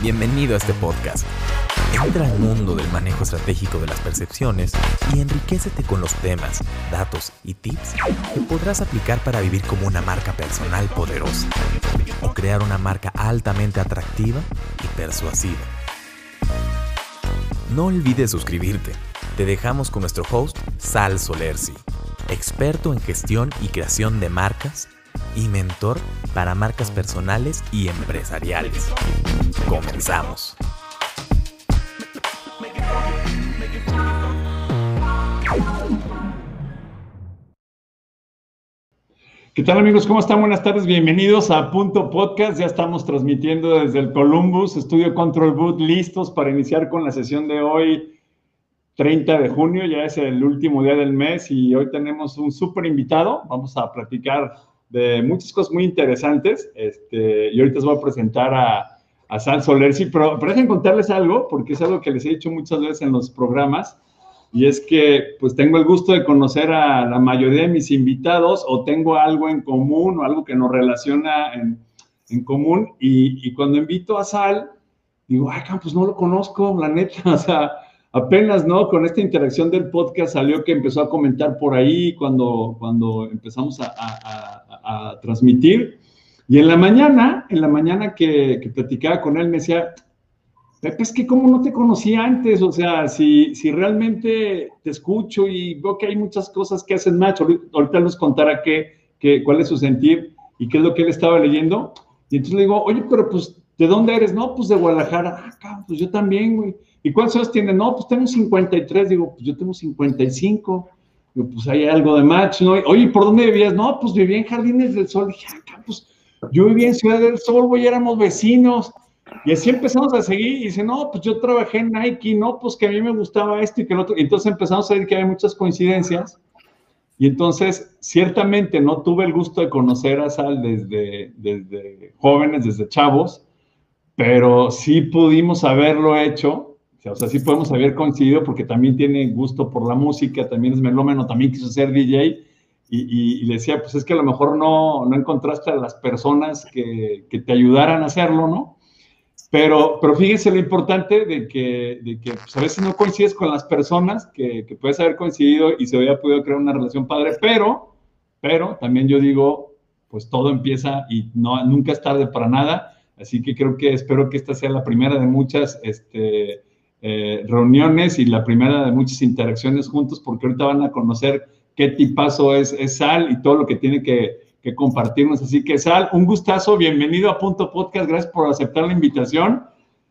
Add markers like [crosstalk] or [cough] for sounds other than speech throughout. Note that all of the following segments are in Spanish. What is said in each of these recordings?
Bienvenido a este podcast. Entra al mundo del manejo estratégico de las percepciones y enriquecete con los temas, datos y tips que podrás aplicar para vivir como una marca personal poderosa o crear una marca altamente atractiva y persuasiva. No olvides suscribirte. Te dejamos con nuestro host, Sal Solersi, experto en gestión y creación de marcas y mentor para marcas personales y empresariales. Comenzamos. ¿Qué tal amigos? ¿Cómo están? Buenas tardes, bienvenidos a Punto Podcast. Ya estamos transmitiendo desde el Columbus Studio Control Booth, listos para iniciar con la sesión de hoy, 30 de junio, ya es el último día del mes y hoy tenemos un súper invitado. Vamos a platicar de muchas cosas muy interesantes este, y ahorita os voy a presentar a, a Sal Solersi, pero, pero dejen contarles algo, porque es algo que les he dicho muchas veces en los programas y es que pues tengo el gusto de conocer a la mayoría de mis invitados o tengo algo en común o algo que nos relaciona en, en común y, y, cuando invito a Sal, digo, ay, pues no lo conozco, la neta, [laughs] o sea, apenas, ¿no? Con esta interacción del podcast salió que empezó a comentar por ahí cuando, cuando empezamos a, a, a, a transmitir. Y en la mañana, en la mañana que, que platicaba con él, me decía, Pepe, es que como no te conocía antes, o sea, si, si realmente te escucho y veo que hay muchas cosas que hacen match, ahorita nos contará qué, qué, cuál es su sentir y qué es lo que él estaba leyendo. Y entonces le digo, oye, pero pues, ¿de dónde eres? No, pues de Guadalajara. Ah, pues yo también, güey. ¿Y cuántos años tienes? No, pues tengo 53. Digo, pues yo tengo 55. Pues hay algo de match, ¿no? Oye, ¿por dónde vivías? No, pues vivía en Jardines del Sol. Dije, acá, pues yo vivía en Ciudad del Sol, güey, éramos vecinos. Y así empezamos a seguir y dice, no, pues yo trabajé en Nike, no, pues que a mí me gustaba esto y que el otro. Y entonces empezamos a ver que hay muchas coincidencias. Y entonces, ciertamente no tuve el gusto de conocer a Sal desde, desde jóvenes, desde chavos, pero sí pudimos haberlo hecho. O sea, sí podemos haber coincidido porque también tiene gusto por la música, también es melómeno, también quiso ser DJ. Y, y, y, le decía, pues es que a lo mejor no, no encontraste a las personas que, que te ayudaran a hacerlo, ¿no? Pero, pero fíjense lo importante de que, de que pues a veces no coincides con las personas que, que, puedes haber coincidido y se había podido crear una relación padre, pero, pero también yo digo, pues todo empieza y no, nunca es tarde para nada. Así que creo que espero que esta sea la primera de muchas este, eh, reuniones y la primera de muchas interacciones juntos, porque ahorita van a conocer qué tipazo es, es Sal y todo lo que tiene que, que compartirnos. Así que, Sal, un gustazo, bienvenido a Punto Podcast, gracias por aceptar la invitación.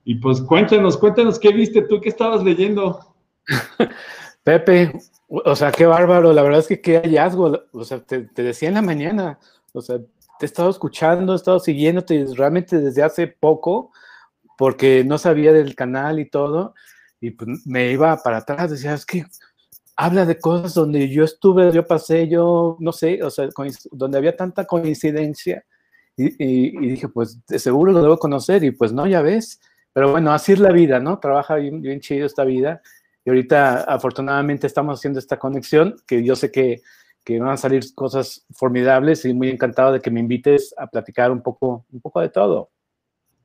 Y pues cuéntanos, cuéntanos qué viste tú, qué estabas leyendo. [laughs] Pepe, o sea, qué bárbaro, la verdad es que qué hallazgo, o sea, te, te decía en la mañana, o sea, te he estado escuchando, he estado siguiéndote realmente desde hace poco, porque no sabía del canal y todo, y pues me iba para atrás, decía, es que habla de cosas donde yo estuve, yo pasé, yo no sé, o sea, donde había tanta coincidencia y, y, y, dije, pues seguro lo debo conocer y pues no, ya ves, pero bueno, así es la vida, ¿no? Trabaja bien, bien chido esta vida y ahorita afortunadamente estamos haciendo esta conexión que yo sé que, que van a salir cosas formidables y muy encantado de que me invites a platicar un poco, un poco de todo.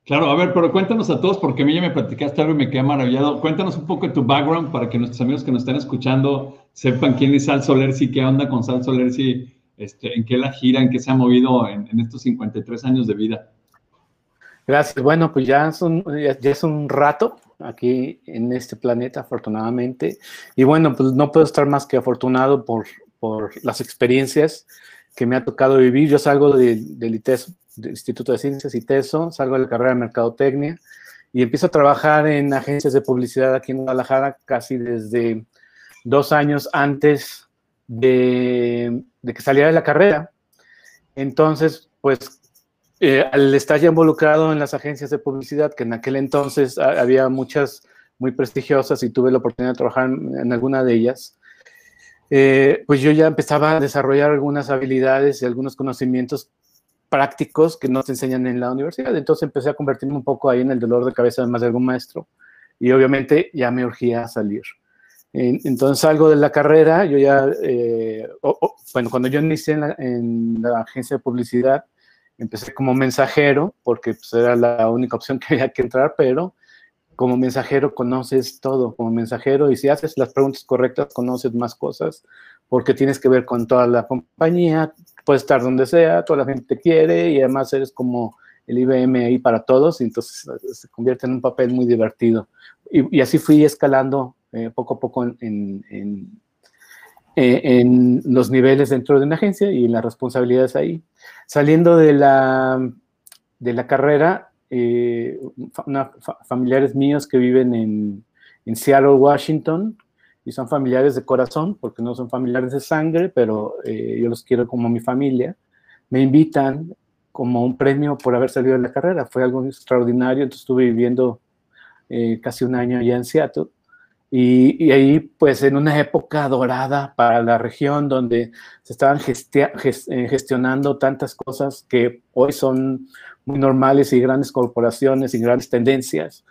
Claro, a ver, pero cuéntanos a todos, porque a mí ya me platicaste algo y me quedé maravillado. Cuéntanos un poco de tu background para que nuestros amigos que nos están escuchando sepan quién es Sal Solersi, qué onda con Sal Solersi, este, en qué la gira, en qué se ha movido en, estos 53 años de vida. Gracias. Bueno, pues ya, son, ya, ya es un rato aquí en este planeta, afortunadamente. Y bueno, pues no puedo estar más que afortunado por, por las experiencias que me ha tocado vivir. Yo salgo de, del Instituto de Ciencias ITESO, salgo de la carrera de Mercadotecnia y empiezo a trabajar en agencias de publicidad aquí en Guadalajara casi desde dos años antes de, de que saliera de la carrera. Entonces, pues, eh, al estar ya involucrado en las agencias de publicidad, que en aquel entonces había muchas muy prestigiosas y tuve la oportunidad de trabajar en, en alguna de ellas, eh, pues yo ya empezaba a desarrollar algunas habilidades y algunos conocimientos prácticos que no se enseñan en la universidad. Entonces empecé a convertirme un poco ahí en el dolor de cabeza de más de algún maestro y obviamente ya me urgía salir. Entonces salgo de la carrera, yo ya, eh, bueno, cuando yo inicié en la, en la, agencia de publicidad, empecé como mensajero, porque pues, era la única opción que había que entrar, pero como mensajero conoces todo, como mensajero, y si haces las preguntas correctas, conoces más cosas, porque tienes que ver con toda la compañía, puedes estar donde sea, toda la gente te quiere, y además eres como el IBM ahí para todos, y entonces eh, se convierte en un papel muy divertido. Y, así fui escalando eh, poco a poco en, en, eh, en, los niveles dentro de una agencia y las responsabilidades ahí. Saliendo de la, de la carrera, eh, familiares míos que viven en, en, Seattle, Washington, y son familiares de corazón, porque no son familiares de sangre, pero eh, yo los quiero como mi familia, me invitan como un premio por haber salido de la carrera. Fue algo extraordinario, entonces estuve viviendo eh, casi un año allá en Seattle. Y, ahí, pues, en una época dorada para la región, donde se estaban gestionando tantas cosas que hoy son muy normales y grandes corporaciones y grandes tendencias.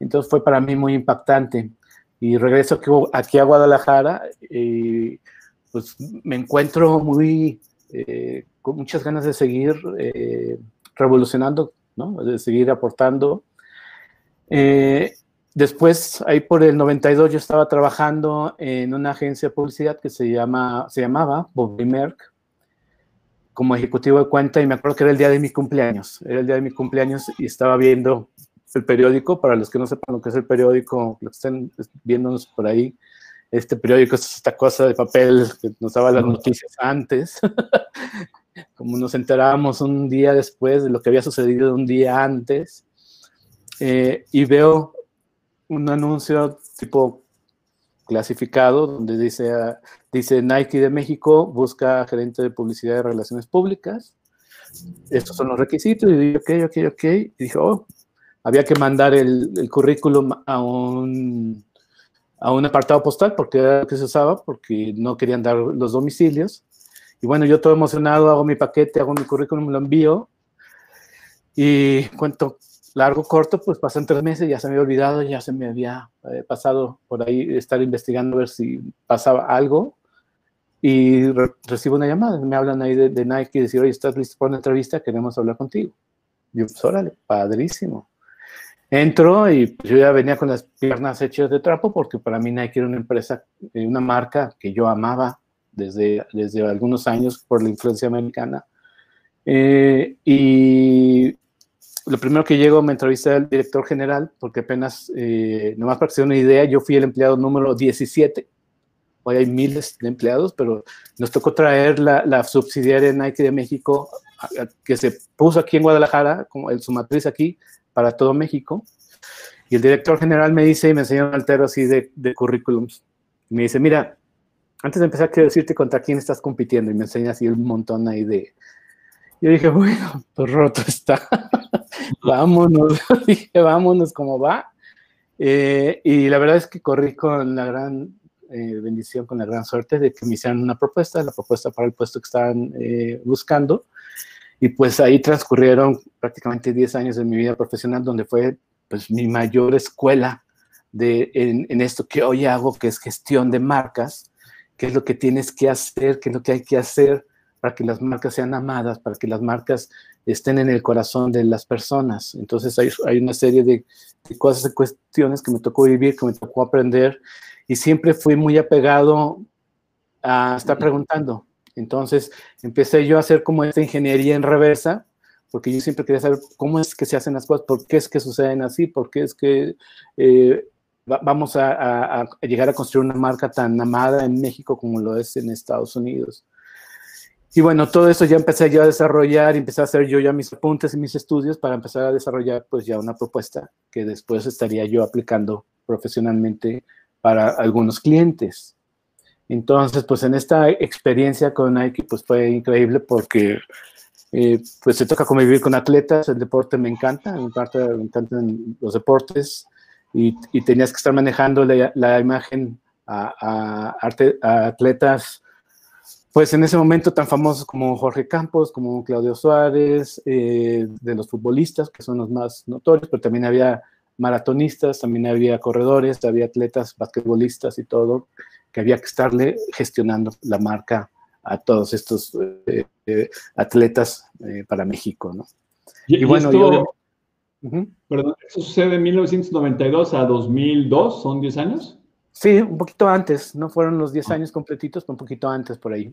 Entonces fue para mí muy impactante. Y regreso aquí, a Guadalajara y pues me encuentro muy, eh, con muchas ganas de seguir eh, revolucionando, ¿no? de seguir aportando. Eh, después, ahí por el 92, yo estaba trabajando en una agencia de publicidad que se, llama, se llamaba Bobby Merck como ejecutivo de cuenta y me acuerdo que era el día de mi cumpleaños. Era el día de mi cumpleaños y estaba viendo el periódico. Para los que no sepan lo que es el periódico, lo que estén viéndonos por ahí, este periódico es esta cosa de papel que nos daba las noticias antes. [laughs] como nos enterábamos un día después de lo que había sucedido un día antes. Eh, y veo un anuncio tipo clasificado donde dice, dice Nike de México busca gerente de publicidad y relaciones públicas. Estos son los requisitos. Y dije, ok, ok, ok. Y dijo, oh, había que mandar el, el, currículum a un, a un apartado postal porque era lo que se usaba, porque no querían dar los domicilios. Y bueno, yo todo emocionado, hago mi paquete, hago mi currículum, lo envío. Y cuento largo, corto, pues pasan tres meses, ya se me había olvidado, ya se me había eh, pasado por ahí estar investigando a ver si pasaba algo. Y recibo una llamada, me hablan ahí de, Nike y decir, oye, ¿estás listo para una entrevista? Queremos hablar contigo. yo, pues órale, padrísimo. Entro y pues, yo ya venía con las piernas hechas de trapo porque para mí Nike era una empresa, eh, una marca que yo amaba desde, desde algunos años por la influencia americana. Eh, y lo primero que llego me entrevista el director general, porque apenas, eh, nomás para que se una idea, yo fui el empleado número 17. Hoy hay miles de empleados, pero nos tocó traer la, la subsidiaria Nike de México, que se puso aquí en Guadalajara, como el, su matriz aquí, para todo México. Y el director general me dice, y me enseñó un altero así de, de currículums. Me dice, mira, antes de empezar, quiero decirte contra quién estás compitiendo. Y me enseña así un montón ahí de... Yo dije, bueno, pues roto está. [laughs] vámonos, [laughs] dije, vámonos como va. Eh, y la verdad es que corrí con la gran eh, bendición, con la gran suerte de que me hicieran una propuesta, la propuesta para el puesto que estaban eh, buscando. Y pues ahí transcurrieron prácticamente 10 años de mi vida profesional, donde fue pues mi mayor escuela de, en, esto que hoy hago, que es gestión de marcas, qué es lo que tienes que hacer, qué es lo que hay que hacer para que las marcas sean amadas, para que las marcas estén en el corazón de las personas. Entonces hay, hay una serie de, cosas y cuestiones que me tocó vivir, que me tocó aprender, y siempre fui muy apegado a estar preguntando. Entonces empecé yo a hacer como esta ingeniería en reversa, porque yo siempre quería saber cómo es que se hacen las cosas, por qué es que suceden así, por qué es que eh, vamos a, a, llegar a construir una marca tan amada en México como lo es en Estados Unidos. Y bueno, todo eso ya empecé yo a desarrollar empecé a hacer yo ya mis apuntes y mis estudios para empezar a desarrollar pues ya una propuesta que después estaría yo aplicando profesionalmente para algunos clientes. Entonces, pues en esta experiencia con Nike, pues fue increíble porque eh, pues se toca convivir con atletas, el deporte me encanta, en parte me encantan los deportes y, tenías que estar manejando la, imagen a atletas pues en ese momento tan famosos como Jorge Campos, como Claudio Suárez, eh, de los futbolistas, que son los más notorios, pero también había maratonistas, también había corredores, había atletas, basquetbolistas y todo, que había que estarle gestionando la marca a todos estos eh, eh, atletas eh, para México, ¿no? Y, bueno, esto, perdón, ¿eso sucede de 1992 a 2002? ¿Son 10 años? Sí, un poquito antes, no fueron los 10 ah. años completitos, pero un poquito antes por ahí.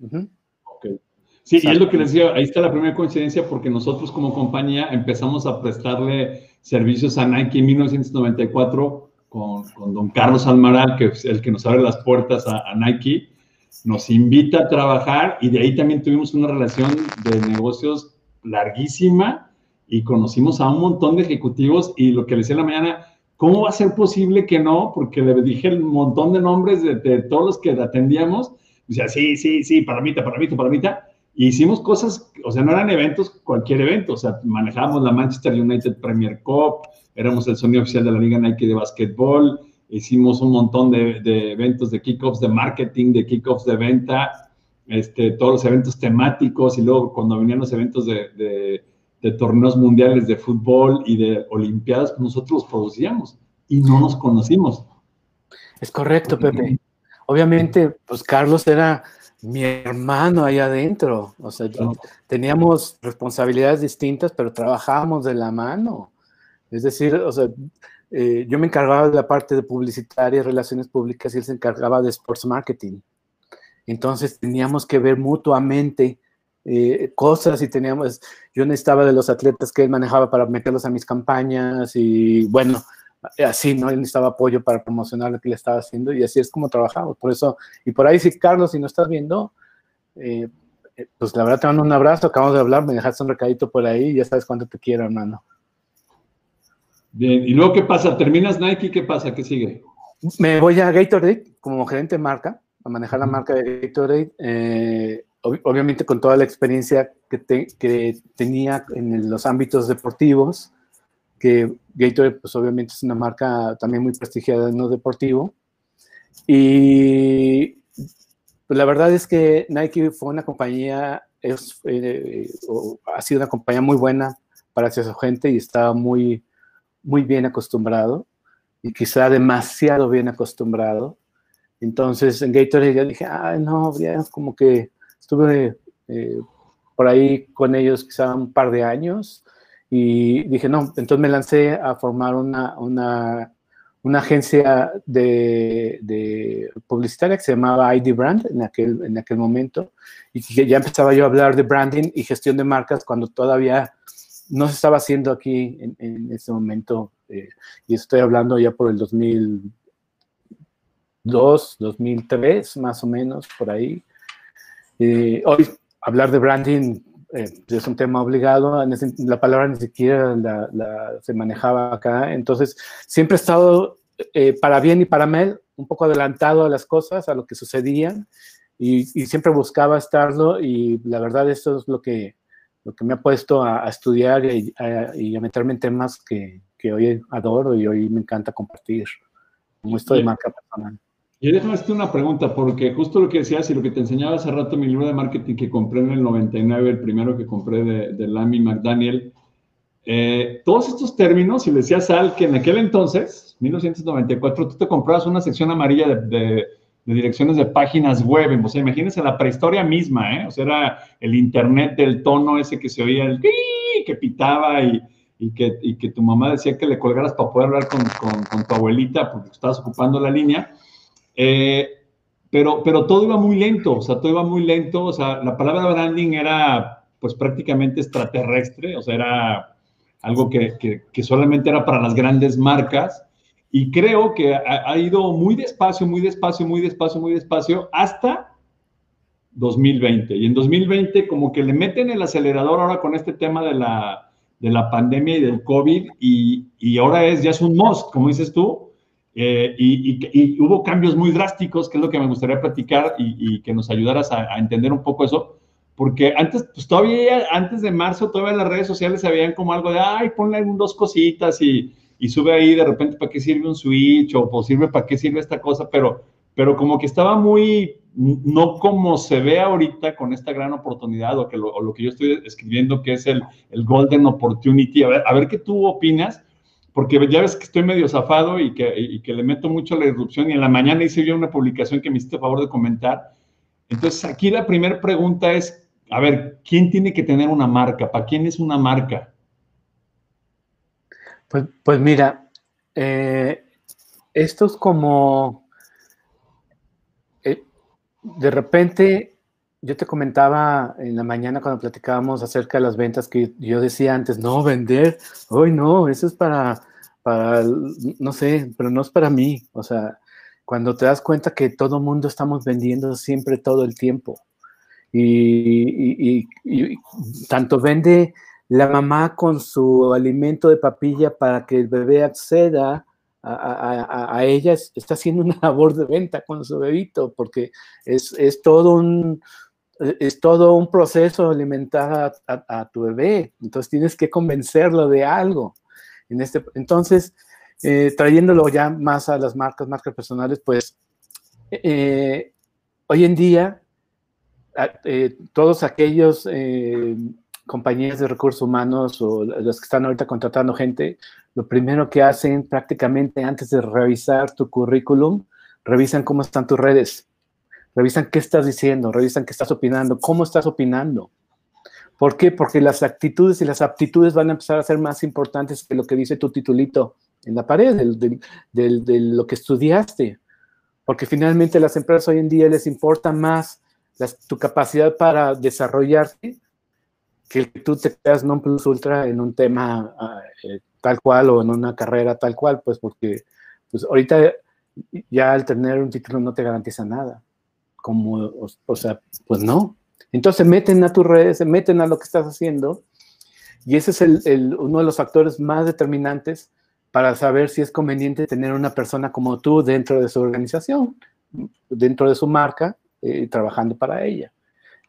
Sí, y es lo que les decía, ahí está la primera coincidencia porque nosotros como compañía empezamos a prestarle servicios a Nike en 1994 con, don Carlos Almaral, que es el que nos abre las puertas a, Nike, nos invita a trabajar y de ahí también tuvimos una relación de negocios larguísima y conocimos a un montón de ejecutivos y lo que le decía en la mañana, ¿cómo va a ser posible que no? Porque le dije un montón de nombres de, todos los que atendíamos. Decía, sí, sí, sí, paramita, paramita, paramita hicimos cosas, o sea, no eran eventos, cualquier evento, o sea, manejábamos la Manchester United Premier Cup, éramos el sonido oficial de la Liga Nike de básquetbol, hicimos un montón de, eventos de kickoffs de marketing, de kickoffs de venta, este, todos los eventos temáticos y luego cuando venían los eventos de, torneos mundiales de fútbol y de olimpiadas, pues nosotros los producíamos y no nos conocimos. Es correcto, Pepe. Obviamente, pues Carlos era mi hermano ahí adentro. O sea, teníamos responsabilidades distintas, pero trabajábamos de la mano. Es decir, o sea, eh, yo me encargaba de la parte de publicitaria, relaciones públicas, y él se encargaba de sports marketing. Entonces teníamos que ver mutuamente eh, cosas y teníamos, yo necesitaba de los atletas que él manejaba para meterlos a mis campañas y bueno, así, ¿no? Él necesitaba apoyo para promocionar lo que le estaba haciendo y así es como trabajamos. Por eso, y por ahí, si Carlos, si no estás viendo, eh, pues la verdad te mando un abrazo, acabamos de hablar, me dejaste un recadito por ahí, ya sabes cuánto te quiero, hermano. Bien, ¿y luego qué pasa? ¿Terminas Nike? ¿Qué pasa? ¿Qué sigue? Me voy a Gatorade como gerente de marca, a manejar la marca de Gatorade, eh, obviamente con toda la experiencia que, que tenía en los ámbitos deportivos, que Gatorade, pues obviamente es una marca también muy prestigiada en lo deportivo. Y pues, la verdad es que Nike fue una compañía, es, eh, ha sido una compañía muy buena para hacia su gente y estaba muy, muy bien acostumbrado y quizá demasiado bien acostumbrado. Entonces en Gatorade ya dije, ay, no, ya como que estuve eh, por ahí con ellos quizá un par de años y dije, no, entonces me lancé a formar una, una, una agencia de, de, publicitaria que se llamaba ID Brand en aquel, en aquel momento. Y ya empezaba yo a hablar de branding y gestión de marcas cuando todavía no se estaba haciendo aquí en, en ese momento. Eh, y estoy hablando ya por el 2002, 2003, más o menos, por ahí. Eh, hoy hablar de branding eh, es un tema obligado, la palabra ni siquiera se manejaba acá, entonces siempre he estado eh, para bien y para mal, un poco adelantado a las cosas, a lo que sucedían, y, siempre buscaba estarlo, y la verdad eso es lo que, lo que me ha puesto a, estudiar y a, meterme en temas que, que, hoy adoro y hoy me encanta compartir, como esto de marca personal. Y déjame hacerte una pregunta, porque justo lo que decías y lo que te enseñaba hace rato mi libro de marketing que compré en el 99, el primero que compré de, de Lamy McDaniel, eh, todos estos términos, si le decías al que en aquel entonces, 1994, tú te comprabas una sección amarilla de, de, direcciones de páginas web, o sea, imagínense la prehistoria misma, ¿eh? O sea, era el internet del tono ese que se oía, el que pitaba y, y, que, y que tu mamá decía que le colgaras para poder hablar con, con, con tu abuelita porque estabas ocupando la línea. Eh, pero, pero todo iba muy lento, o sea, todo iba muy lento, o sea, la palabra branding era pues prácticamente extraterrestre, o sea, era algo que, que, solamente era para las grandes marcas. Y creo que ha, ido muy despacio, muy despacio, muy despacio, muy despacio, hasta 2020. Y en 2020 como que le meten el acelerador ahora con este tema de la, de la pandemia y del COVID y, y ahora es, ya es un must, como dices tú, eh, y, hubo cambios muy drásticos, que es lo que me gustaría platicar y, que nos ayudaras a, entender un poco eso, porque antes, pues todavía, antes de marzo, todavía las redes sociales se veían como algo de, ay, ponle dos cositas y, sube ahí de repente para qué sirve un switch o pues, sirve para qué sirve esta cosa, pero, pero como que estaba muy, no como se ve ahorita con esta gran oportunidad o, que lo, o lo que yo estoy escribiendo, que es el, el Golden Opportunity. A ver, a ver qué tú opinas porque ya ves que estoy medio zafado y que, que le meto mucho a la irrupción y en la mañana hice yo una publicación que me hiciste favor de comentar Entonces, aquí la primera pregunta es, a ver, ¿quién tiene que tener una marca? ¿Para quién es una marca? Pues, pues mira, eh, esto es como, eh, de repente, yo te comentaba en la mañana cuando platicábamos acerca de las ventas que yo decía antes, no, vender, hoy no, eso es para, para, no sé, pero no es para mí. O sea, cuando te das cuenta que todo mundo estamos vendiendo siempre todo el tiempo. Y, tanto vende la mamá con su alimento de papilla para que el bebé acceda a, ella, está haciendo una [laughs] labor de venta con su bebito, porque es, es todo un es todo un proceso alimentar a, tu bebé. Entonces tienes que convencerlo de algo. En este, entonces, eh, trayéndolo ya más a las marcas, marcas personales, pues eh, hoy en día eh, todos aquellos compañías de recursos humanos o los que están ahorita contratando gente, lo primero que hacen prácticamente antes de revisar tu currículum, revisan cómo están tus redes, revisan qué estás diciendo, revisan qué estás opinando, cómo estás opinando. ¿Por qué? Porque las actitudes y las aptitudes van a empezar a ser más importantes que lo que dice tu titulito en la pared, de lo que estudiaste. Porque finalmente las empresas hoy en día les importa más tu capacidad para desarrollarte que tú te quedas non plus ultra en un tema ah, eh, tal cual o en una carrera tal cual, pues porque pues ahorita ya al tener un título no te garantiza nada. Como, o, sea, pues no. Entonces meten a tus redes, se meten a lo que estás haciendo y ese es el, uno de los factores más determinantes para saber si es conveniente tener una persona como tú dentro de su organización, dentro de su marca, eh, trabajando para ella.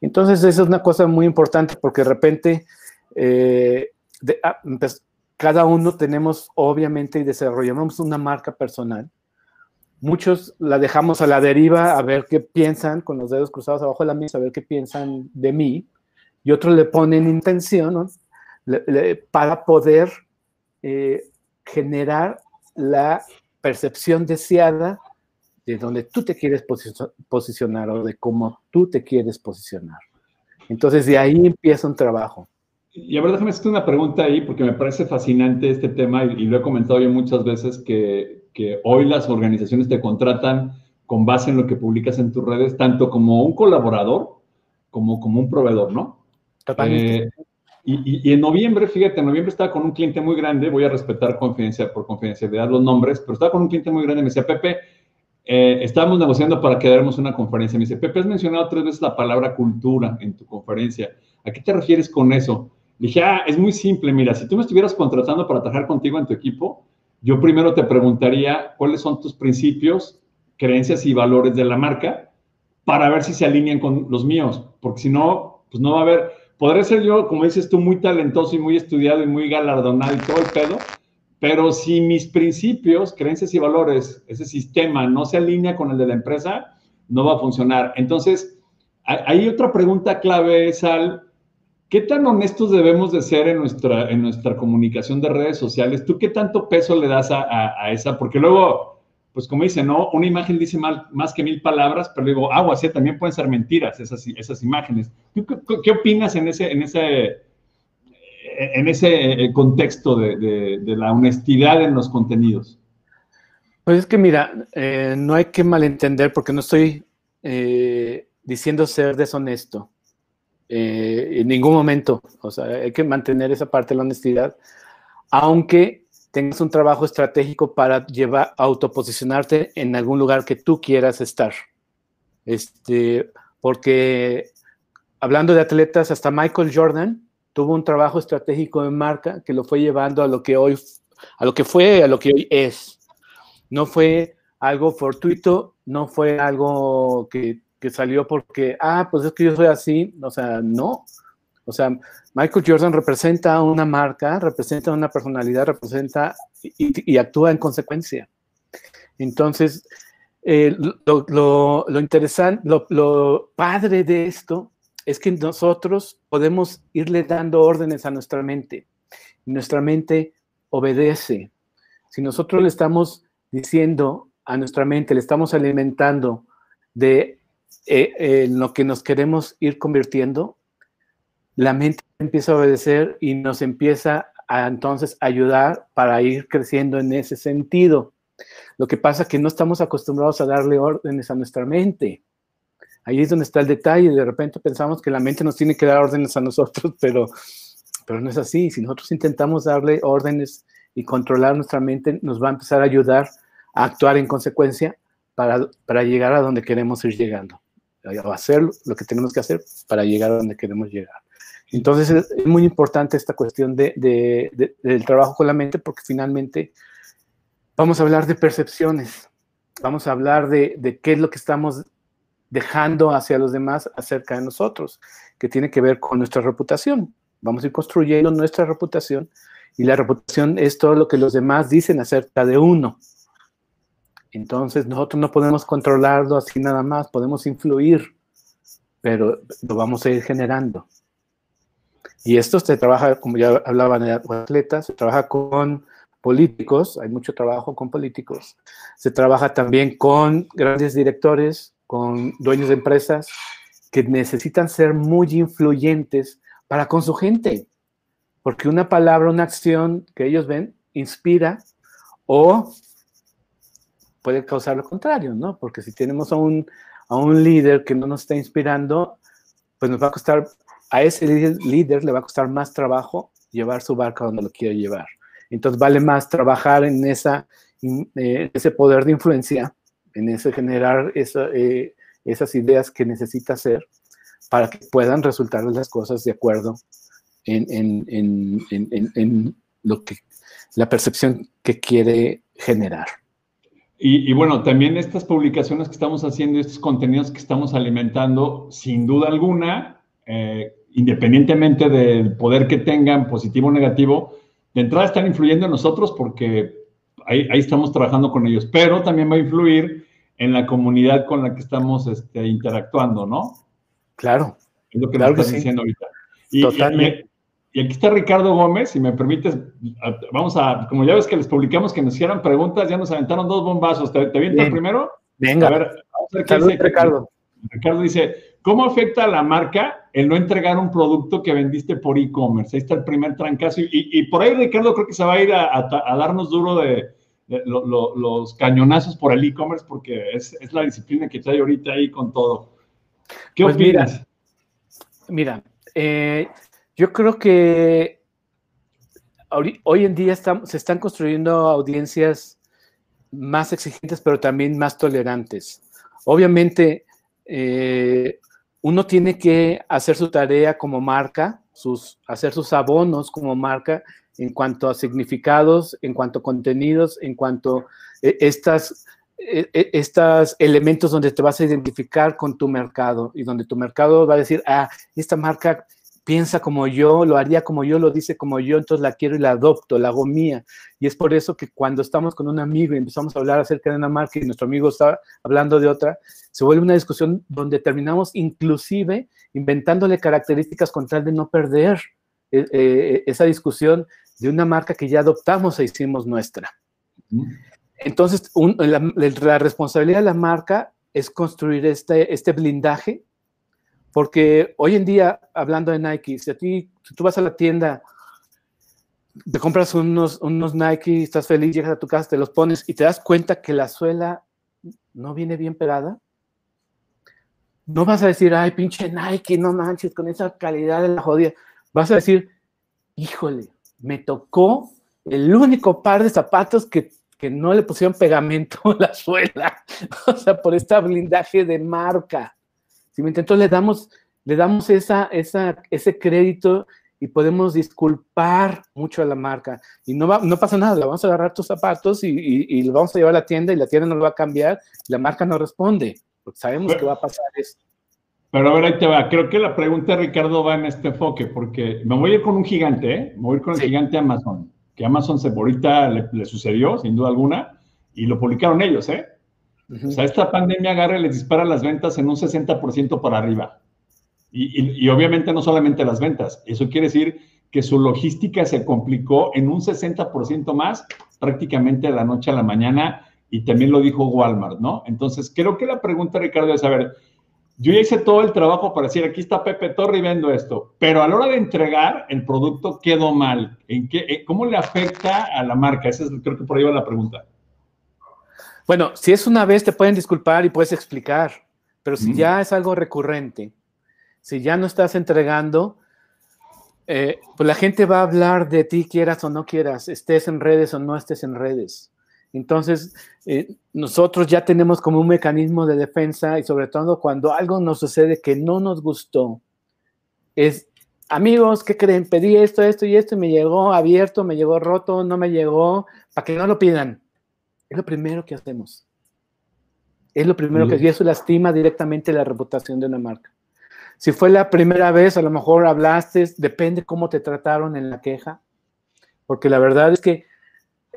Entonces, eso es una cosa muy importante porque de repente eh, ah, pues, cada uno tenemos, obviamente, y desarrollamos una marca personal. Muchos la dejamos a la deriva a ver qué piensan, con los dedos cruzados abajo de la mesa, a ver qué piensan de mí, y otros le ponen intención para poder eh, generar la percepción deseada de donde tú te quieres posicionar o de cómo tú te quieres posicionar. Entonces, de ahí empieza un trabajo. Y a ver, déjame hacerte una pregunta ahí, porque me parece fascinante este tema y, lo he comentado yo muchas veces, que, que, hoy las organizaciones te contratan con base en lo que publicas en tus redes, tanto como un colaborador como como un proveedor, ¿no? Totalmente. Eh, y, en noviembre, fíjate, en noviembre estaba con un cliente muy grande, voy a respetar confidencia, por confidencialidad los nombres, pero estaba con un cliente muy grande, me decía, Pepe, eh, estábamos negociando para que diéramos una conferencia. Me dice, Pepe, has mencionado tres veces la palabra cultura en tu conferencia. ¿A qué te refieres con eso? dije, ah, es muy simple, mira, si tú me estuvieras contratando para trabajar contigo en tu equipo, yo primero te preguntaría cuáles son tus principios, creencias y valores de la marca para ver si se alinean con los míos, porque si no, pues no va a haber, podré ser yo, como dices tú, muy talentoso y muy estudiado y muy galardonado y todo el pedo, pero si mis principios, creencias y valores, ese sistema no se alinea con el de la empresa, no va a funcionar. Entonces, hay otra pregunta clave, Sal. ¿Qué tan honestos debemos de ser en nuestra, en nuestra comunicación de redes sociales? ¿Tú qué tanto peso le das a, esa? Porque luego, pues como dice, ¿no? Una imagen dice más que mil palabras, pero digo, agua, sí, también pueden ser mentiras esas, esas imágenes. ¿Tú qué, opinas en ese, en ese en ese eh, contexto de, la honestidad en los contenidos? Pues es que mira, eh, no hay que malentender porque no estoy eh, diciendo ser deshonesto en ningún momento. O sea, hay que mantener esa parte de la honestidad, aunque tengas un trabajo estratégico para llevar, autoposicionarte en algún lugar que tú quieras estar. Este, porque hablando de atletas, hasta Michael Jordan tuvo un trabajo estratégico en marca que lo fue llevando a lo que hoy, a lo que fue, a lo que hoy es. No fue algo fortuito, no fue algo que, que salió porque, ah, pues es que yo soy así, o sea, no. O sea, Michael Jordan representa una marca, representa una personalidad, representa y, actúa en consecuencia. Entonces, eh, lo, lo, lo, interesante, lo, lo, padre de esto es que nosotros podemos irle dando órdenes a nuestra mente. nuestra mente obedece. Si nosotros le estamos diciendo a nuestra mente, le estamos alimentando de eh, en lo que nos queremos ir convirtiendo, la mente empieza a obedecer y nos empieza a entonces ayudar para ir creciendo en ese sentido. Lo que pasa es que no estamos acostumbrados a darle órdenes a nuestra mente. Ahí es donde está el detalle. De repente pensamos que la mente nos tiene que dar órdenes a nosotros, [laughs] pero, pero no es así. Si nosotros intentamos darle órdenes y controlar nuestra mente, nos va a empezar a ayudar a actuar en consecuencia para, para llegar a donde queremos ir llegando. A hacer lo que tenemos que hacer para llegar a donde queremos llegar. Entonces es muy importante esta cuestión de, del trabajo con la mente porque finalmente vamos a hablar de percepciones, vamos a hablar de, qué es lo que estamos dejando hacia los demás acerca de nosotros, que tiene que ver con nuestra reputación. Vamos a ir construyendo nuestra reputación y la reputación es todo lo que los demás dicen acerca de uno. Entonces nosotros no podemos controlarlo así nada más, podemos influir, pero lo vamos a ir generando. Y esto se trabaja, como ya hablaban de atletas, se trabaja con políticos, hay mucho trabajo con políticos, se trabaja también con grandes directores, con dueños de empresas que necesitan ser muy influyentes para con su gente, porque una palabra, una acción que ellos ven inspira o puede causar lo contrario, ¿no? Porque si tenemos a un, a un líder que no nos está inspirando, pues nos va a costar, a ese líder, le va a costar más trabajo llevar su barca donde lo quiere llevar. Entonces vale más trabajar en esa, eh, ese poder de influencia, en ese generar eh, esas ideas que necesita hacer para que puedan resultar las cosas de acuerdo en, lo que la percepción que quiere generar. Y, bueno, también estas publicaciones que estamos haciendo, estos contenidos que estamos alimentando, sin duda alguna, eh, independientemente del poder que tengan, positivo o negativo, de entrada están influyendo en nosotros porque ahí, estamos trabajando con ellos, pero también va a influir en la comunidad con la que estamos este, interactuando, ¿no? Claro. Es lo que estás diciendo ahorita. Totalmente. Y aquí está Ricardo Gómez, si me permites, vamos a, como ya ves que les publicamos que nos hicieran preguntas, ya nos aventaron dos bombazos. ¿Te, te el primero? Venga. A ver, vamos a ver qué dice. Ricardo. Ricardo dice, ¿cómo afecta a la marca el no entregar un producto que vendiste por e-commerce? Ahí está el primer trancazo. Y, por ahí Ricardo creo que se va a ir a, darnos duro de, los cañonazos por el e-commerce porque es, la disciplina que trae ahorita ahí con todo. ¿Qué pues opinas? Mira, mira eh, yo creo que hoy en día se están construyendo audiencias más exigentes, pero también más tolerantes. Obviamente, eh, uno tiene que hacer su tarea como marca, sus, hacer sus abonos como marca en cuanto a significados, en cuanto a contenidos, en cuanto a eh, estas, eh, estos elementos donde te vas a identificar con tu mercado y donde tu mercado va a decir, ah, esta marca piensa como yo, lo haría como yo, lo dice como yo, entonces la quiero y la adopto, la hago mía. Y es por eso que cuando estamos con un amigo y empezamos a hablar acerca de una marca y nuestro amigo está hablando de otra, se vuelve una discusión donde terminamos inclusive inventándole características con tal de no perder eh, eh, esa discusión de una marca que ya adoptamos e hicimos nuestra. Entonces, la, responsabilidad de la marca es construir este, este blindaje porque hoy en día, hablando de Nike, si a ti, si tú vas a la tienda, te compras unos, unos Nike, estás feliz, llegas a tu casa, te los pones y te das cuenta que la suela no viene bien pegada, no vas a decir, ay, pinche Nike, no manches, con esa calidad de la jodida. Vas a decir, híjole, me tocó el único par de zapatos que, que no le pusieron pegamento a la suela. [laughs] O sea, por este blindaje de marca. ¿sí? Entonces le damos, le damos esa, esa, ese crédito y podemos disculpar mucho a la marca. Y no, va, no pasa nada, le vamos a agarrar tus zapatos y, y, lo vamos a llevar a la tienda y la tienda no lo va a cambiar, la marca no responde, porque sabemos que va a pasar eso. Pero a ver, ahí te va. Creo que la pregunta de Ricardo va en este enfoque, porque me voy a ir con un gigante, ¿eh? Me voy a ir con el gigante Amazon, que Amazon se ahorita le, le, sucedió, sin duda alguna, y lo publicaron ellos, ¿eh? O sea, esta pandemia agarra y les dispara las ventas en un 60% para arriba. Y, obviamente no solamente las ventas, eso quiere decir que su logística se complicó en un 60% más prácticamente de la noche a la mañana y también lo dijo Walmart, ¿no? Entonces, creo que la pregunta, Ricardo, es, a ver, yo ya hice todo el trabajo para decir, aquí está Pepe Torre y vendo esto, pero a la hora de entregar, el producto quedó mal. ¿En qué, eh, ¿Cómo le afecta a la marca? Esa es, creo que por ahí va la pregunta. Bueno, si es una vez, te pueden disculpar y puedes explicar, pero si ya es algo recurrente, si ya no estás entregando, eh, pues la gente va a hablar de ti, quieras o no quieras, estés en redes o no estés en redes. Entonces, eh, nosotros ya tenemos como un mecanismo de defensa y sobre todo cuando algo nos sucede que no nos gustó, es, amigos, ¿qué creen? Pedí esto, esto y esto y me llegó abierto, me llegó roto, no me llegó, para que no lo pidan. Es lo primero que hacemos. Es lo primero que, y eso lastima directamente la reputación de una marca. Si fue la primera vez, a lo mejor hablaste, depende cómo te trataron en la queja, porque la verdad es que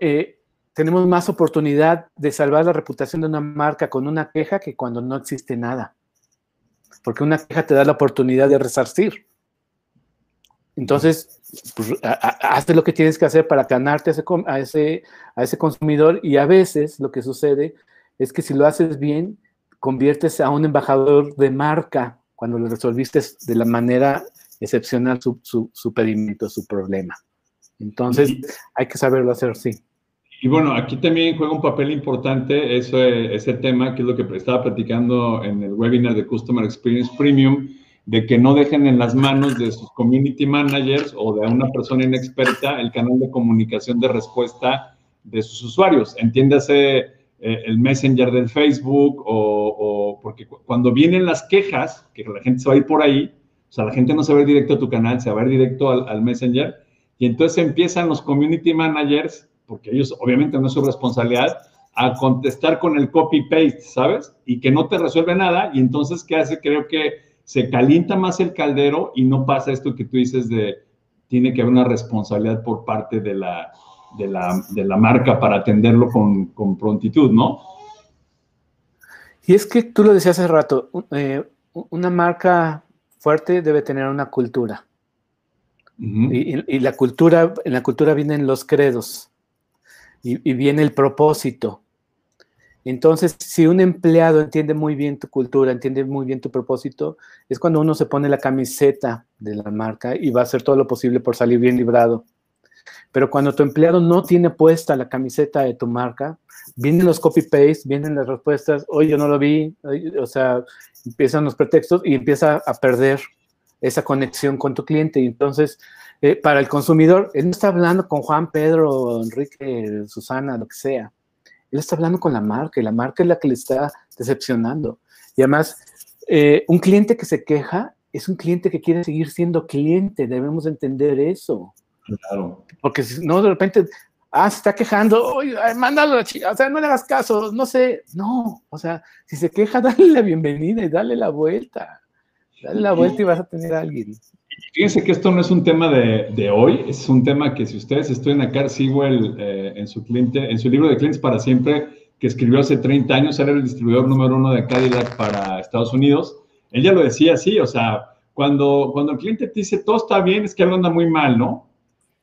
eh, tenemos más oportunidad de salvar la reputación de una marca con una queja que cuando no existe nada. Porque una queja te da la oportunidad de resarcir. Entonces, pues, hazte lo que tienes que hacer para ganarte a ese, a ese consumidor y a veces lo que sucede es que si lo haces bien, conviertes a un embajador de marca cuando lo resolviste de la manera excepcional su, su, su pedimento, su problema. Entonces, hay que saberlo hacer, sí. Y bueno, aquí también juega un papel importante ese, ese tema, que es lo que estaba platicando en el webinar de Customer Experience Premium, de que no dejen en las manos de sus community managers o de una persona inexperta el canal de comunicación de respuesta de sus usuarios. Entiéndase eh, el Messenger del Facebook o, porque cuando vienen las quejas, que la gente se va a ir por ahí, o sea, la gente no se va a ir directo a tu canal, se va a ir directo al, al Messenger, y entonces empiezan los community managers porque ellos obviamente no es su responsabilidad, a contestar con el copy-paste, ¿sabes? Y que no te resuelve nada y entonces, ¿qué hace? Creo que se calienta más el caldero y no pasa esto que tú dices de, tiene que haber una responsabilidad por parte de la, de la, marca para atenderlo con, con, prontitud, ¿no? Y es que tú lo decías hace rato, eh, una marca fuerte debe tener una cultura. y, y, la cultura, en la cultura vienen los credos y, viene el propósito. Entonces, si un empleado entiende muy bien tu cultura, entiende muy bien tu propósito, es cuando uno se pone la camiseta de la marca y va a hacer todo lo posible por salir bien librado. Pero cuando tu empleado no tiene puesta la camiseta de tu marca, vienen los copy-paste, vienen las respuestas, oye, yo no lo vi, o sea, empiezan los pretextos y empieza a perder esa conexión con tu cliente. Y entonces, eh, para el consumidor, él no está hablando con Juan, Pedro, Enrique, Susana, lo que sea. Él está hablando con la marca y la marca es la que le está decepcionando. Y además, eh, un cliente que se queja es un cliente que quiere seguir siendo cliente. Debemos entender eso. Claro. Porque si no, de repente, ah, se está quejando, oye, mándalo a la chica, o sea, no le hagas caso, no sé. No, o sea, si se queja, [laughs] dale la bienvenida y dale la vuelta. Dale la vuelta y vas a tener a alguien. Fíjense que esto no es un tema de, hoy, es un tema que si ustedes estudian acá, Sewell eh, en, su cliente, en su libro de clientes para siempre, que escribió hace 30 años, era el distribuidor número uno de Cadillac para Estados Unidos, él ya lo decía así, o sea, cuando, cuando el cliente te dice todo está bien, es que algo anda muy mal, ¿no?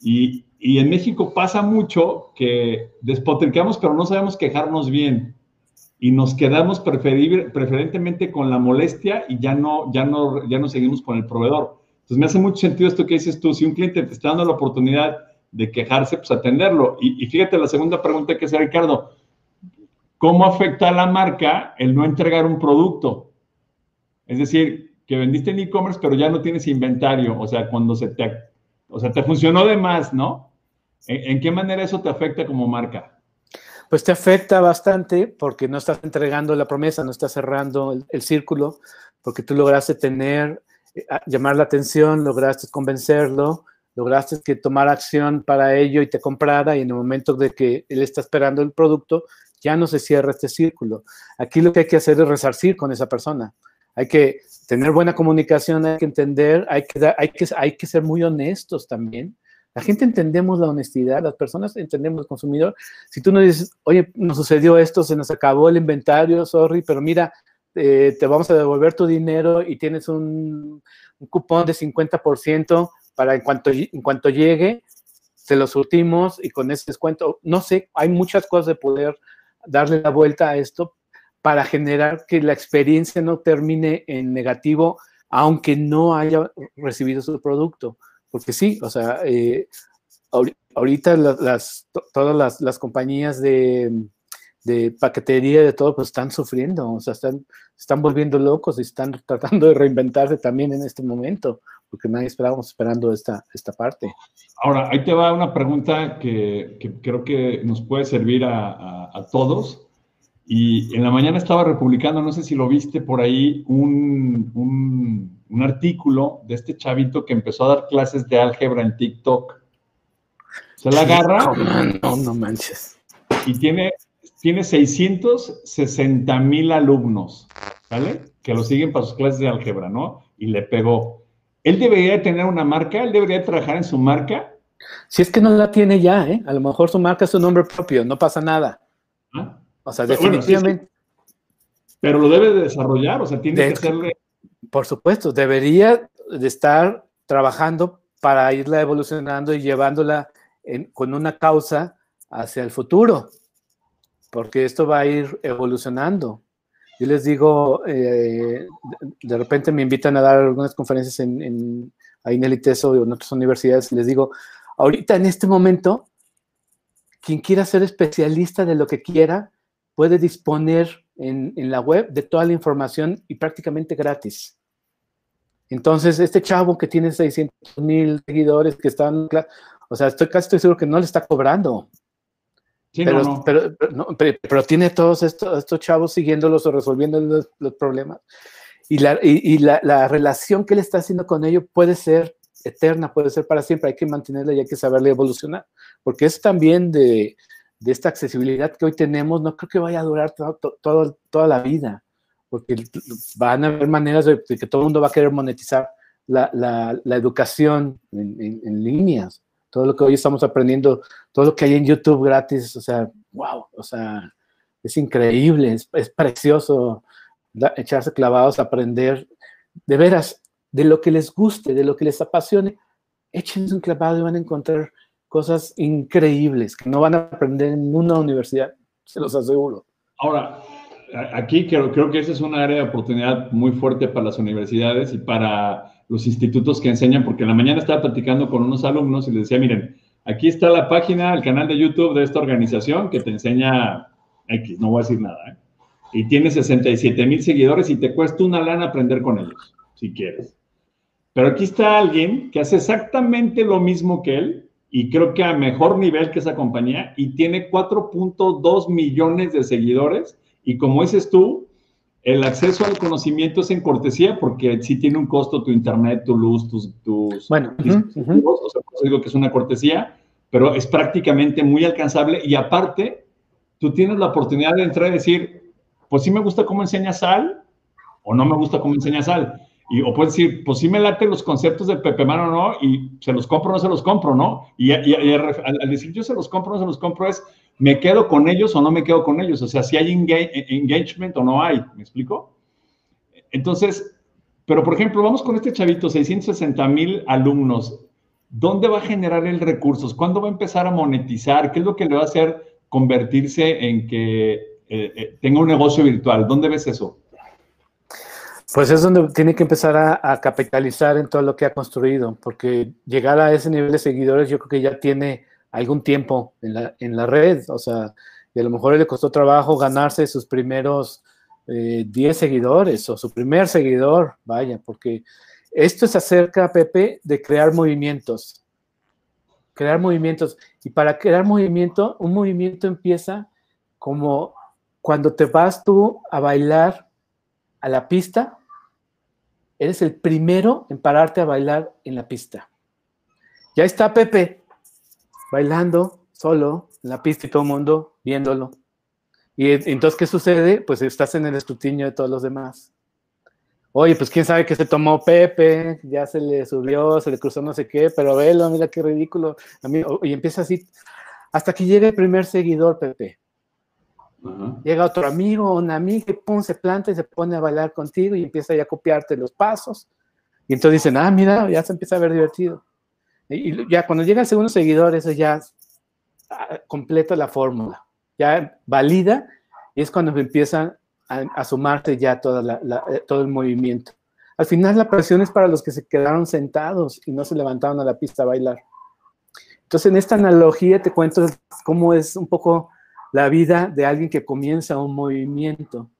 Y, y en México pasa mucho que despotricamos, pero no sabemos quejarnos bien y nos quedamos preferentemente con la molestia y ya no, ya, no, ya no seguimos con el proveedor. Entonces me hace mucho sentido esto que dices tú, si un cliente te está dando la oportunidad de quejarse, pues atenderlo. Y, fíjate la segunda pregunta que hace Ricardo, ¿cómo afecta a la marca el no entregar un producto? Es decir, que vendiste en e-commerce, pero ya no tienes inventario, o sea, cuando se te, o sea, te funcionó de más, ¿no? ¿En, qué manera eso te afecta como marca? Pues te afecta bastante porque no estás entregando la promesa, no estás cerrando el círculo, porque tú lograste tener llamar la atención, lograste convencerlo, lograste que tomara acción para ello y te comprara y en el momento de que él está esperando el producto, ya no se cierra este círculo. Aquí lo que hay que hacer es resarcir con esa persona. Hay que tener buena comunicación, hay que entender, hay que, hay que, hay que ser muy honestos también. La gente entendemos la honestidad, las personas entendemos el consumidor. Si tú no dices, oye, nos sucedió esto, se nos acabó el inventario, sorry, pero mira, eh, te vamos a devolver tu dinero y tienes un, cupón de 50% para en cuanto, en cuanto llegue, se lo surtimos y con ese descuento, no sé, hay muchas cosas de poder darle la vuelta a esto para generar que la experiencia no termine en negativo, aunque no haya recibido su producto. Porque sí, o sea, eh, ahorita las, todas las, compañías de, de, paquetería de todo, pues están sufriendo, o sea, están, están volviendo locos y están [laughs] tratando de reinventarse también en este momento, porque nadie esperábamos esperando esta, esta parte. Ahora, ahí te va una pregunta que, creo que nos puede servir a, todos. Y en la mañana estaba republicando, no sé si lo viste por ahí, un, un, un, artículo de este chavito que empezó a dar clases de álgebra en TikTok. Se la agarra. No, no manches. Y tiene, tiene 660 mil alumnos, ¿vale? Que lo siguen para sus clases de álgebra, ¿no? Y le pegó. Él debería tener una marca, él debería trabajar en su marca. Si es que no la tiene ya, ¿eh? A lo mejor su marca es su nombre propio, no pasa nada. ¿Ah? O sea, definitivamente. pero lo debe de desarrollar, o sea, tiene que hacerle. Por supuesto, debería de estar trabajando para irla evolucionando y llevándola con una causa hacia el futuro, porque esto va a ir evolucionando. Yo les digo, eh, de repente me invitan a dar algunas conferencias en, en, ahí en ITESO o en otras universidades, les digo, ahorita en este momento, quien quiera ser especialista de lo que quiera, puede disponer en, en la web de toda la información y prácticamente gratis. Entonces, este chavo que tiene 600 mil seguidores que están, o sea, estoy casi estoy seguro que no le está cobrando. Pero, Pero, tiene todos estos, estos chavos siguiéndolos o resolviendo los, problemas. Y, la, y, la, la, relación que él está haciendo con ellos puede ser eterna, puede ser para siempre. Hay que mantenerla y hay que saberle evolucionar. Porque es también de, de esta accesibilidad que hoy tenemos, no creo que vaya a durar todo, toda la vida. Porque van a haber maneras de, que todo el mundo va a querer monetizar la, la, la educación en, en, en líneas todo lo que hoy estamos aprendiendo, todo lo que hay en YouTube gratis, o sea, wow, o sea, es increíble, es, precioso echarse clavados, aprender de veras, de lo que les guste, de lo que les apasione, échense un clavado y van a encontrar cosas increíbles que no van a aprender en una universidad, se los aseguro. Ahora, aquí creo, creo que esa es una área de oportunidad muy fuerte para las universidades y para los institutos que enseñan, porque en la mañana estaba platicando con unos alumnos y les decía, miren, aquí está la página, el canal de YouTube de esta organización que te enseña X, no voy a decir nada, ¿eh? y tiene 67 mil seguidores y te cuesta una lana aprender con ellos, si quieres. Pero aquí está alguien que hace exactamente lo mismo que él y creo que a mejor nivel que esa compañía y tiene 4.2 millones de seguidores y como dices tú, el acceso al conocimiento es en cortesía porque sí tiene un costo tu internet, tu luz, tus... tus bueno, o sea, digo que es una cortesía, pero es prácticamente muy alcanzable y aparte, tú tienes la oportunidad de entrar y decir, pues sí me gusta cómo enseña Sal o no me gusta cómo enseña Sal. Y, o puedes decir, pues sí me late los conceptos de Pepe Mano, ¿no? Y se los compro o no se los compro, ¿no? Y, al, decir yo se los compro o no se los compro es, ¿me quedo con ellos o no me quedo con ellos? O sea, si hay engagement o no hay, ¿me explico? Entonces, pero por ejemplo, vamos con este chavito, 660 mil alumnos. ¿Dónde va a generar el recursos? ¿Cuándo va a empezar a monetizar? ¿Qué es lo que le va a hacer convertirse en que eh, eh, tenga un negocio virtual? ¿Dónde ves eso? Pues es donde tiene que empezar a, capitalizar en todo lo que ha construido, porque llegar a ese nivel de seguidores yo creo que ya tiene algún tiempo en la, en la red, o sea, y a lo mejor le costó trabajo ganarse sus primeros 10 eh, seguidores o su primer seguidor, vaya, porque esto es acerca, Pepe, de crear movimientos, crear movimientos, y para crear movimiento, un movimiento empieza como cuando te vas tú a bailar a la pista eres el primero en pararte a bailar en la pista. Ya está Pepe bailando solo en la pista y todo el mundo viéndolo. Y entonces, ¿qué sucede? Pues estás en el escrutinio de todos los demás. Oye, pues quién sabe qué se tomó Pepe, ya se le subió, se le cruzó no sé qué, pero velo, mira qué ridículo. y empieza así, hasta que llega el primer seguidor, Pepe. Llega otro amigo, una amiga, y pum, se planta y se pone a bailar contigo y empieza ya a copiarte los pasos. Y entonces dicen, ah, mira, ya se empieza a ver divertido. Y, ya cuando llega el segundo seguidor, eso ya ah, completa la fórmula, ya valida, y es cuando empiezan a, sumarte ya toda eh, todo el movimiento. Al final la presión es para los que se quedaron sentados y no se levantaron a la pista a bailar. Entonces, en esta analogía te cuento cómo es un poco la vida de alguien que comienza un movimiento.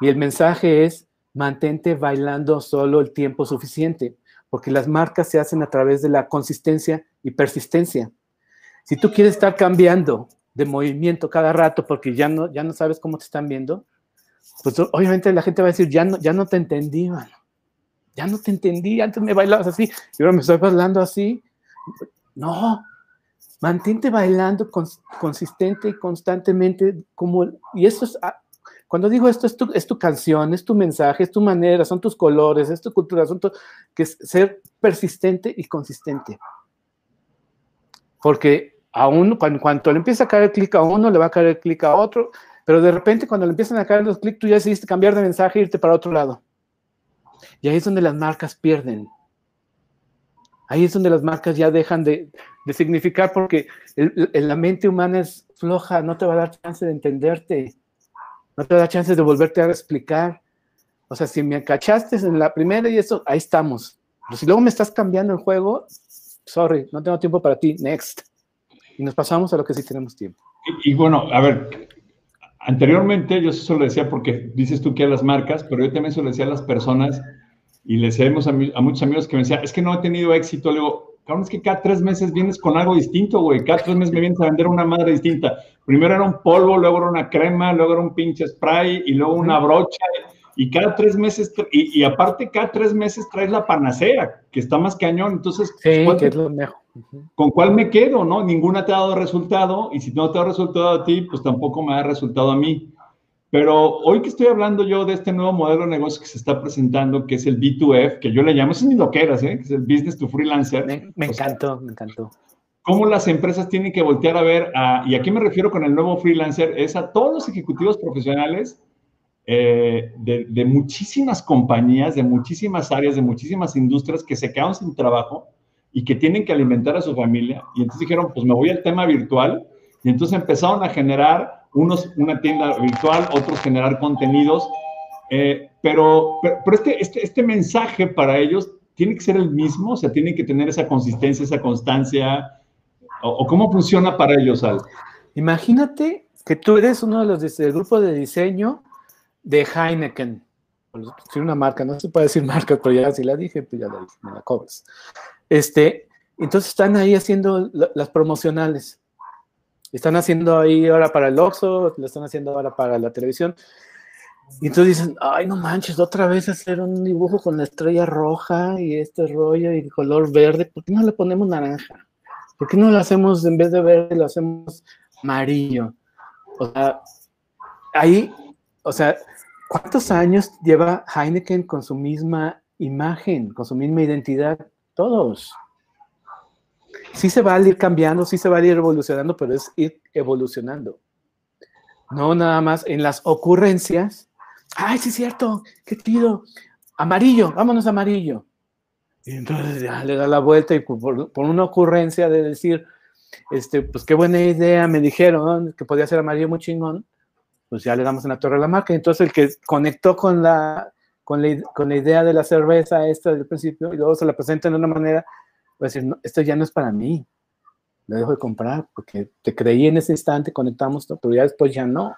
Y el mensaje es, mantente bailando solo el tiempo suficiente, porque las marcas se hacen a través de la consistencia y persistencia. Si tú quieres estar cambiando de movimiento cada rato porque ya no, ya no sabes cómo te están viendo, pues obviamente la gente va a decir, ya no, ya no te entendí, Ya no te entendí, antes me bailabas así y ahora me estoy bailando así. No, mantente bailando consistente y constantemente como, y eso es, ah, cuando digo esto, es tu, es tu canción, es tu mensaje, es tu manera, son tus colores, es tu cultura, son que es ser persistente y consistente. Porque a uno, cuando, cuando le empieza a caer clic a uno, le va a caer clic a otro, pero de repente cuando le empiezan a caer los clics, tú ya decidiste cambiar de mensaje e irte para otro lado. Y ahí es donde las marcas pierden. Ahí es donde las marcas ya dejan de, de significar porque la mente humana es floja, no te va a dar chance de entenderte, no te va a dar chance de volverte a explicar. O sea, si me cachaste en la primera y eso, ahí estamos. Pero si luego me estás cambiando el juego, sorry, no tengo tiempo para ti, next. Y nos pasamos a lo que sí tenemos tiempo. Y, bueno, a ver, anteriormente yo eso lo decía porque dices tú que a las marcas, pero yo también se lo decía a las personas y le decíamos a, a, muchos amigos que me decían, es que no he tenido éxito. Le digo, cabrón, es que cada tres meses vienes con algo distinto, güey. Cada tres meses me vienes a vender una madre distinta. Primero era un polvo, luego era una crema, luego era un pinche spray y luego una brocha y cada tres meses, y, aparte cada tres meses traes la panacea, que está más cañón, entonces, sí, que es lo mejor. ¿con cuál me quedo, no? Ninguna te ha dado resultado, y si no te ha resultado a ti, pues tampoco me ha resultado a mí. Pero hoy que estoy hablando yo de este nuevo modelo de negocio que se está presentando, que es el B2F, que yo le llamo, es ni lo que eras, ¿eh? que es el Business to Freelancer. Me, encantó, me encantó. Cómo las empresas tienen que voltear a ver, a, y aquí me refiero con el nuevo freelancer, es a todos los ejecutivos profesionales eh, de, muchísimas compañías, de muchísimas áreas, de muchísimas industrias que se quedaron sin trabajo y que tienen que alimentar a su familia. Y entonces dijeron, pues me voy al tema virtual. Y entonces empezaron a generar unos una tienda virtual, otros generar contenidos. Eh, pero, pero, este, este, este, mensaje para ellos tiene que ser el mismo, o sea, tiene que tener esa consistencia, esa constancia. ¿O, cómo funciona para ellos, Al? Imagínate que tú eres uno de los del grupo de diseño de Heineken. Tiene una marca, no se puede decir [laughs] marca, pero ya si la dije, pues ya me la cobras. Este, entonces están ahí haciendo las promocionales. Están haciendo ahí ahora para el Oxxo, lo están haciendo ahora para la televisión. Y entonces dicen, ay, no manches, otra vez hacer un dibujo con la estrella roja y este rollo y color verde, ¿por qué no le ponemos naranja? ¿Por qué no lo hacemos, en vez de verde, lo hacemos amarillo? O sea, ahí, o sea, ¿Cuántos años lleva Heineken con su misma imagen, con su misma identidad? Todos. Sí se va a ir cambiando, sí se va a ir evolucionando, pero es ir evolucionando. No nada más en las ocurrencias. Ay, sí es cierto, qué chido. Amarillo, vámonos amarillo. Y entonces ya le da la vuelta y por, por, una ocurrencia de decir, este, pues qué buena idea, me dijeron que podía ser amarillo muy chingón pues ya le damos en la torre a la marca. Entonces el que conectó con la, con la, con la idea de la cerveza esta del principio y luego se la presenta de una manera, va a decir, no, esto ya no es para mí, lo dejo de comprar porque te creí en ese instante, conectamos, pero ya después ya no,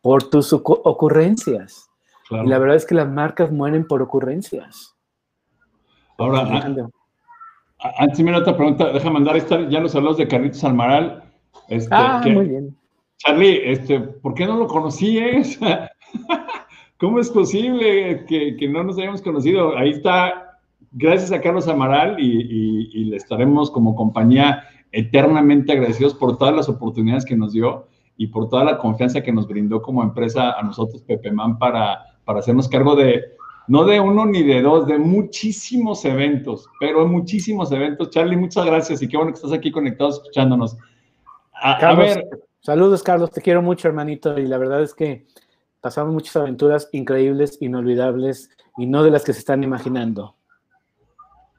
por tus ocurrencias. Y la verdad es que las marcas mueren por ocurrencias. Ahora, antes de otra pregunta, deja mandar esta, ya los saludos de Carlitos Almaral. Este, ah, muy bien Charlie, este, ¿por qué no lo conocí? Eh? [laughs] ¿Cómo es posible que, no nos hayamos conocido? Ahí está, gracias a Carlos Amaral y, le estaremos como compañía eternamente agradecidos por todas las oportunidades que nos dio y por toda la confianza que nos brindó como empresa a nosotros, Pepeman, para, para hacernos cargo de, no de uno ni de dos, de muchísimos eventos, pero muchísimos eventos. Charlie, muchas gracias y qué bueno que estás aquí conectado escuchándonos. a ver, Saludos, Carlos, te quiero mucho, hermanito, y la verdad es que pasamos muchas aventuras increíbles, inolvidables, y no de las que se están imaginando.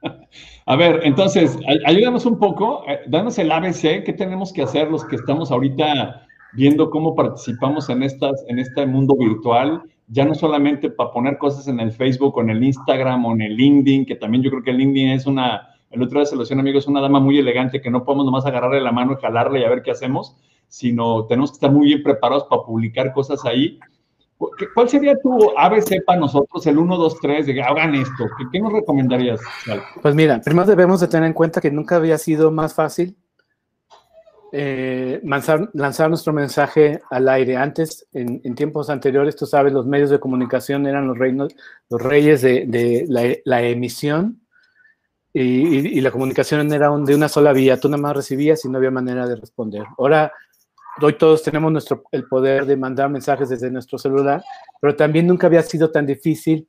[laughs] A ver, entonces, ayúdanos un poco, eh, danos el ABC, ¿qué tenemos que hacer los que estamos ahorita viendo cómo participamos en, estas, en este mundo virtual, ya no solamente para poner cosas en el Facebook en el Instagram o en el LinkedIn, que también yo creo que el LinkedIn es una, el otro día se lo decía amigo, es una dama muy elegante que no podemos nomás agarrarle la mano y jalarle y a ver qué hacemos, sino tenemos que estar muy bien preparados para publicar cosas ahí. ¿Cuál sería tu ABC para nosotros, el 1, 2, 3, de que hagan esto? ¿Qué, nos recomendarías? Pues mira, primero debemos de tener en cuenta que nunca había sido más fácil eh, lanzar, lanzar, nuestro mensaje al aire. Antes, en, tiempos anteriores, tú sabes, los medios de comunicación eran los, reinos, los reyes de, la, emisión y, la comunicación era de una sola vía. Tú nada más recibías y no había manera de responder. Ahora, hoy todos tenemos nuestro, el poder de mandar mensajes desde nuestro celular, pero también nunca había sido tan difícil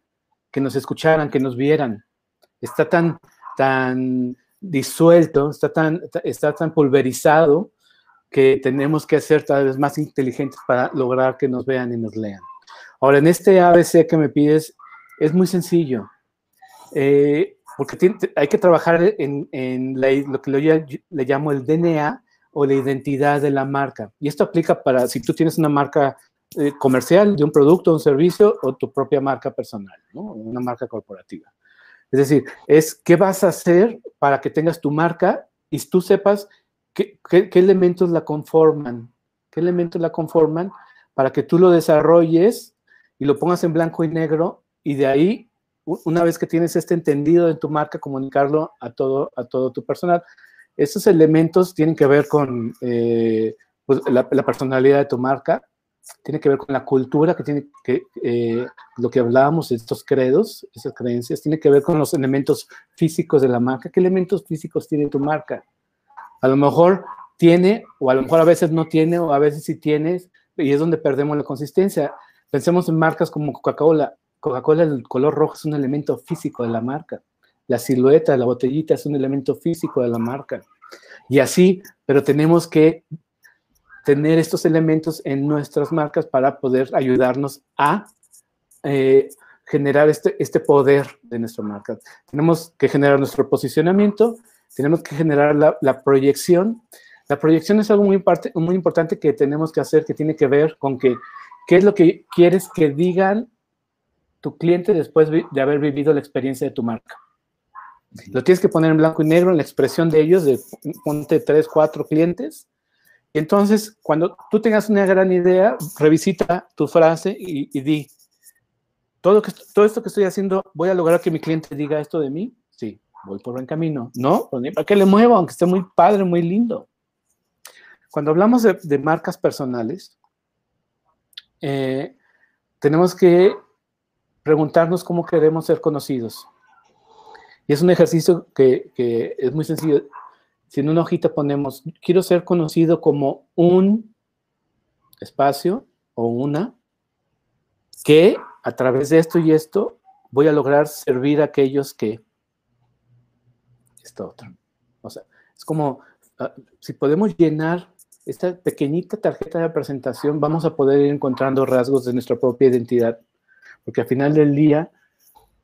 que nos escucharan, que nos vieran. Está tan, tan disuelto, está tan, está tan pulverizado que tenemos que ser cada vez más inteligentes para lograr que nos vean y nos lean. Ahora, en este ABC que me pides, es muy sencillo, eh, porque hay que trabajar en, lo que le llamo el DNA o la identidad de la marca. Y esto aplica para si tú tienes una marca eh, comercial de un producto, un servicio o tu propia marca personal, una marca corporativa. Es decir, es qué vas a hacer para que tengas tu marca y tú sepas qué, elementos la conforman, qué elementos la conforman para que tú lo desarrolles y lo pongas en blanco y negro y de ahí, una vez que tienes este entendido de tu marca, comunicarlo a todo, a todo tu personal. Estos elementos tienen que ver con eh, pues, la, personalidad de tu marca, tiene que ver con la cultura, que tiene eh, lo que hablábamos, estos credos, esas creencias, tiene que ver con los elementos físicos de la marca. ¿Qué elementos físicos tiene tu marca? A lo mejor tiene, o a lo mejor a veces no tiene, o a veces sí tienes, y es donde perdemos la consistencia. Pensemos en marcas como Coca-Cola. Coca-Cola, el color rojo es un elemento físico de la marca. La silueta la botellita es un elemento físico de la marca. Y así, pero tenemos que tener estos elementos en nuestras marcas para poder ayudarnos a eh, generar este, este poder de nuestra marca. Tenemos que generar nuestro posicionamiento, tenemos que generar la, proyección. La proyección es algo muy, muy importante que tenemos que hacer, que tiene que ver con que, qué es lo que quieres que digan tu cliente después de haber vivido la experiencia de tu marca. Lo tienes que poner en blanco y negro en la expresión de ellos, de ponte tres, cuatro clientes, entonces, cuando tú tengas una gran idea, revisita tu frase y, di, ¿todo, que, todo esto que estoy haciendo, ¿voy a lograr que mi cliente diga esto de mí? Sí, voy por buen camino. No, pues para qué le muevo, aunque esté muy padre, muy lindo. Cuando hablamos de, marcas personales, eh, tenemos que preguntarnos cómo queremos ser conocidos. Y es un ejercicio que, es muy sencillo si en una hojita ponemos, quiero ser conocido como un espacio o una, que a través de esto y esto voy a lograr servir a aquellos que esto otro. O sea, es como, ah, si podemos llenar esta pequeñita tarjeta de presentación, vamos a poder ir encontrando rasgos de nuestra propia identidad, porque al final del día,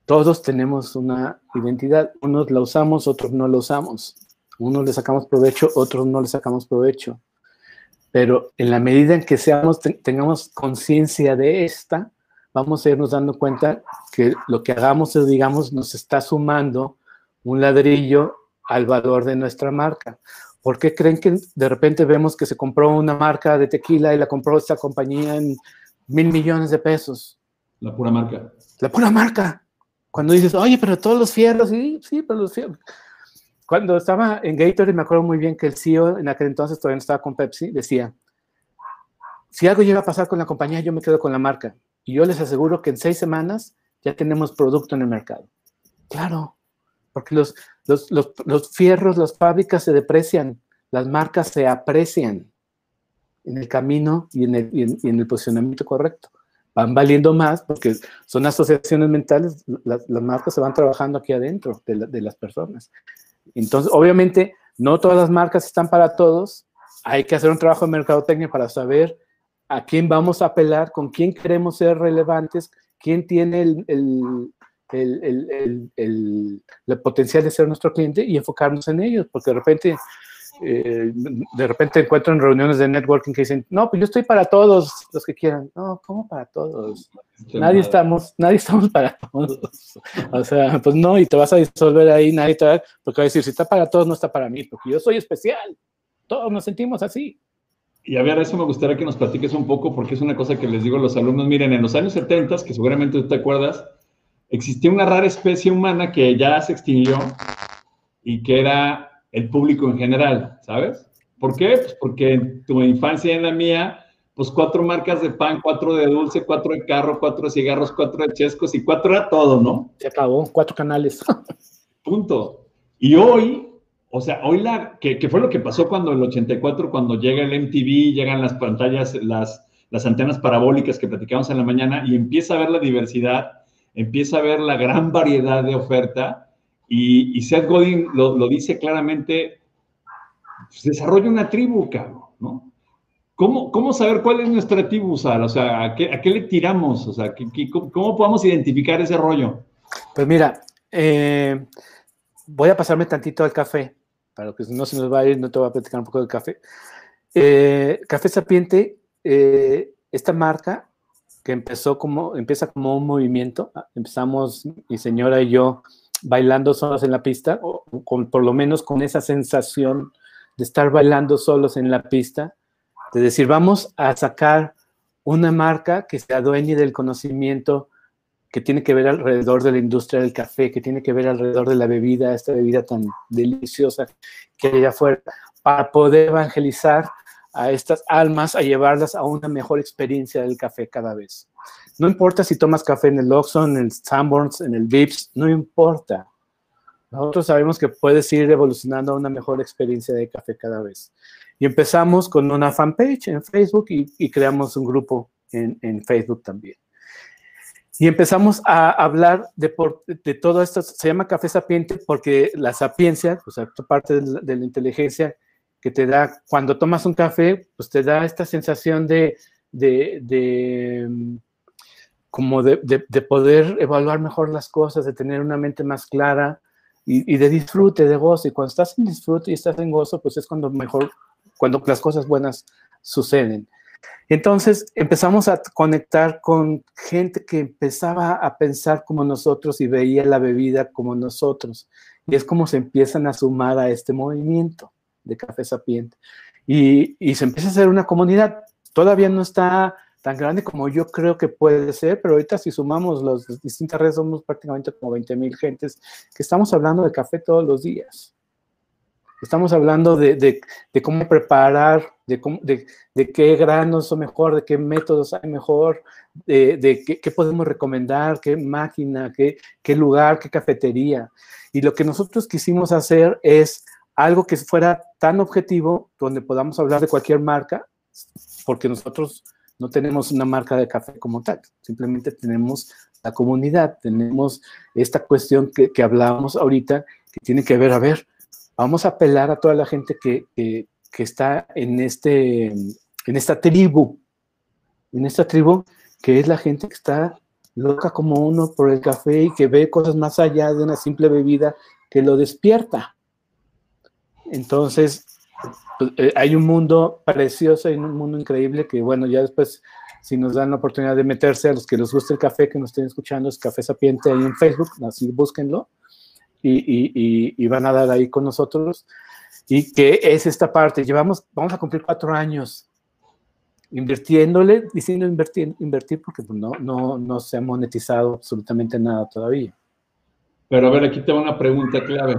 todos tenemos una identidad, unos la usamos, otros no la usamos. Unos le sacamos provecho, otros no le sacamos provecho. Pero en la medida en que seamos, tengamos conciencia de esta, vamos a irnos dando cuenta que lo que hagamos o digamos nos está sumando un ladrillo al valor de nuestra marca. ¿Por qué creen que de repente vemos que se compró una marca de tequila y la compró esta compañía en mil millones de pesos? La pura marca. La pura marca. Cuando dices, oye, pero todos los fierros, sí, sí, pero los fierros. Cuando estaba en Gatorade, me acuerdo muy bien que el CEO en aquel entonces todavía no estaba con Pepsi, decía, si algo llega a pasar con la compañía, yo me quedo con la marca. Y yo les aseguro que en seis semanas ya tenemos producto en el mercado. Claro, porque los, los, los, fierros, las fábricas se deprecian, las marcas se aprecian en el camino y en el, y en, el posicionamiento correcto. Van valiendo más porque son asociaciones mentales, las, las marcas se van trabajando aquí adentro de, de las personas. Entonces, obviamente, no todas las marcas están para todos. Hay que hacer un trabajo de mercadotecnia para saber a quién vamos a apelar, con quién queremos ser relevantes, quién tiene el, el, potencial de ser nuestro cliente y enfocarnos en ellos, porque de repente eh, de repente encuentro en reuniones de networking que dicen, no, pues yo estoy para todos los que quieran. No, ¿cómo para todos? nadie estamos, nadie estamos para todos. O sea, pues no, y te vas a disolver ahí, nadie te va, porque va a decir, si está para todos, no está para mí, porque yo soy especial. Todos nos sentimos así. Y a ver, eso me gustaría que nos platiques un poco, porque es una cosa que les digo a los alumnos. Miren, en los años 70, que seguramente tú te acuerdas, existía una rara especie humana que ya se extinguió y que era el público en general, ¿sabes? ¿Por qué? Pues porque en tu infancia y en la mía, pues cuatro marcas de pan, cuatro de dulce, cuatro de carro, cuatro de cigarros, cuatro de chescos y cuatro era todo, ¿no? Se acabó, cuatro canales. [laughs] Punto. Y hoy, o sea, hoy la, que, fue lo que pasó cuando el 84, cuando llega el MTV, llegan las pantallas, las, las antenas parabólicas que platicamos en la mañana y empieza a ver la diversidad, empieza a ver la gran variedad de oferta y, Seth Godin lo, dice claramente, pues, desarrolla una tribu, cabrón. ¿Cómo, ¿Cómo, saber cuál es nuestra tribu, Sal? O sea, ¿a qué, le tiramos? O sea, cómo, podemos identificar ese rollo? Pues mira, eh, voy a pasarme tantito al café, para que no se nos va a ir, no te voy a platicar un poco del café. Eh, café Sapiente, eh, esta marca que empezó como, empieza como un movimiento, empezamos mi señora y yo bailando solos en la pista, o por lo menos con esa sensación de estar bailando solos en la pista, de decir, vamos a sacar una marca que se adueñe del conocimiento que tiene que ver alrededor de la industria del café, que tiene que ver alrededor de la bebida, esta bebida tan deliciosa que hay afuera, para poder evangelizar a estas almas, a llevarlas a una mejor experiencia del café cada vez. No importa si tomas café en el Oxxon, en el Sanborns, en el Vips, no importa. Nosotros sabemos que puedes ir evolucionando a una mejor experiencia de café cada vez. Y empezamos con una fanpage en Facebook y, creamos un grupo en, Facebook también. Y empezamos a hablar de, todo esto. Se llama café sapiente porque la sapiencia, o sea, parte de la, inteligencia que te da cuando tomas un café, pues te da esta sensación de como de, poder evaluar mejor las cosas, de tener una mente más clara y, de disfrute, de gozo. Y cuando estás en disfrute y estás en gozo, pues es cuando mejor, cuando las cosas buenas suceden. Entonces empezamos a conectar con gente que empezaba a pensar como nosotros y veía la bebida como nosotros. Y es como se empiezan a sumar a este movimiento de Café Sapiente. Y, y se empieza a hacer una comunidad. Todavía no está tan grande como yo creo que puede ser, pero ahorita si sumamos las distintas redes somos prácticamente como 20 mil gentes que estamos hablando de café todos los días. Estamos hablando de, cómo preparar, de, qué granos son mejor, de qué métodos hay mejor, de, qué, podemos recomendar, qué máquina, qué lugar, qué cafetería. Y lo que nosotros quisimos hacer es algo que fuera tan objetivo, donde podamos hablar de cualquier marca, porque nosotros no tenemos una marca de café como tal, simplemente tenemos la comunidad, tenemos esta cuestión que, que hablábamos ahorita, que tiene que ver, a ver, vamos a apelar a toda la gente que, que, está en, este, en esta tribu, en esta tribu que es la gente que está loca como uno por el café y que ve cosas más allá de una simple bebida que lo despierta. Entonces, hay un mundo precioso, hay un mundo increíble que, bueno, ya después, si nos dan la oportunidad de meterse a los que les guste el café, que nos estén escuchando, es Café Sapiente ahí en Facebook, así búsquenlo y, y, van a dar ahí con nosotros. Y que es esta parte, llevamos, vamos a cumplir cuatro años invirtiéndole, diciendo invertir, invertir porque pues, no, no, no se ha monetizado absolutamente nada todavía. Pero a ver, aquí tengo una pregunta clave.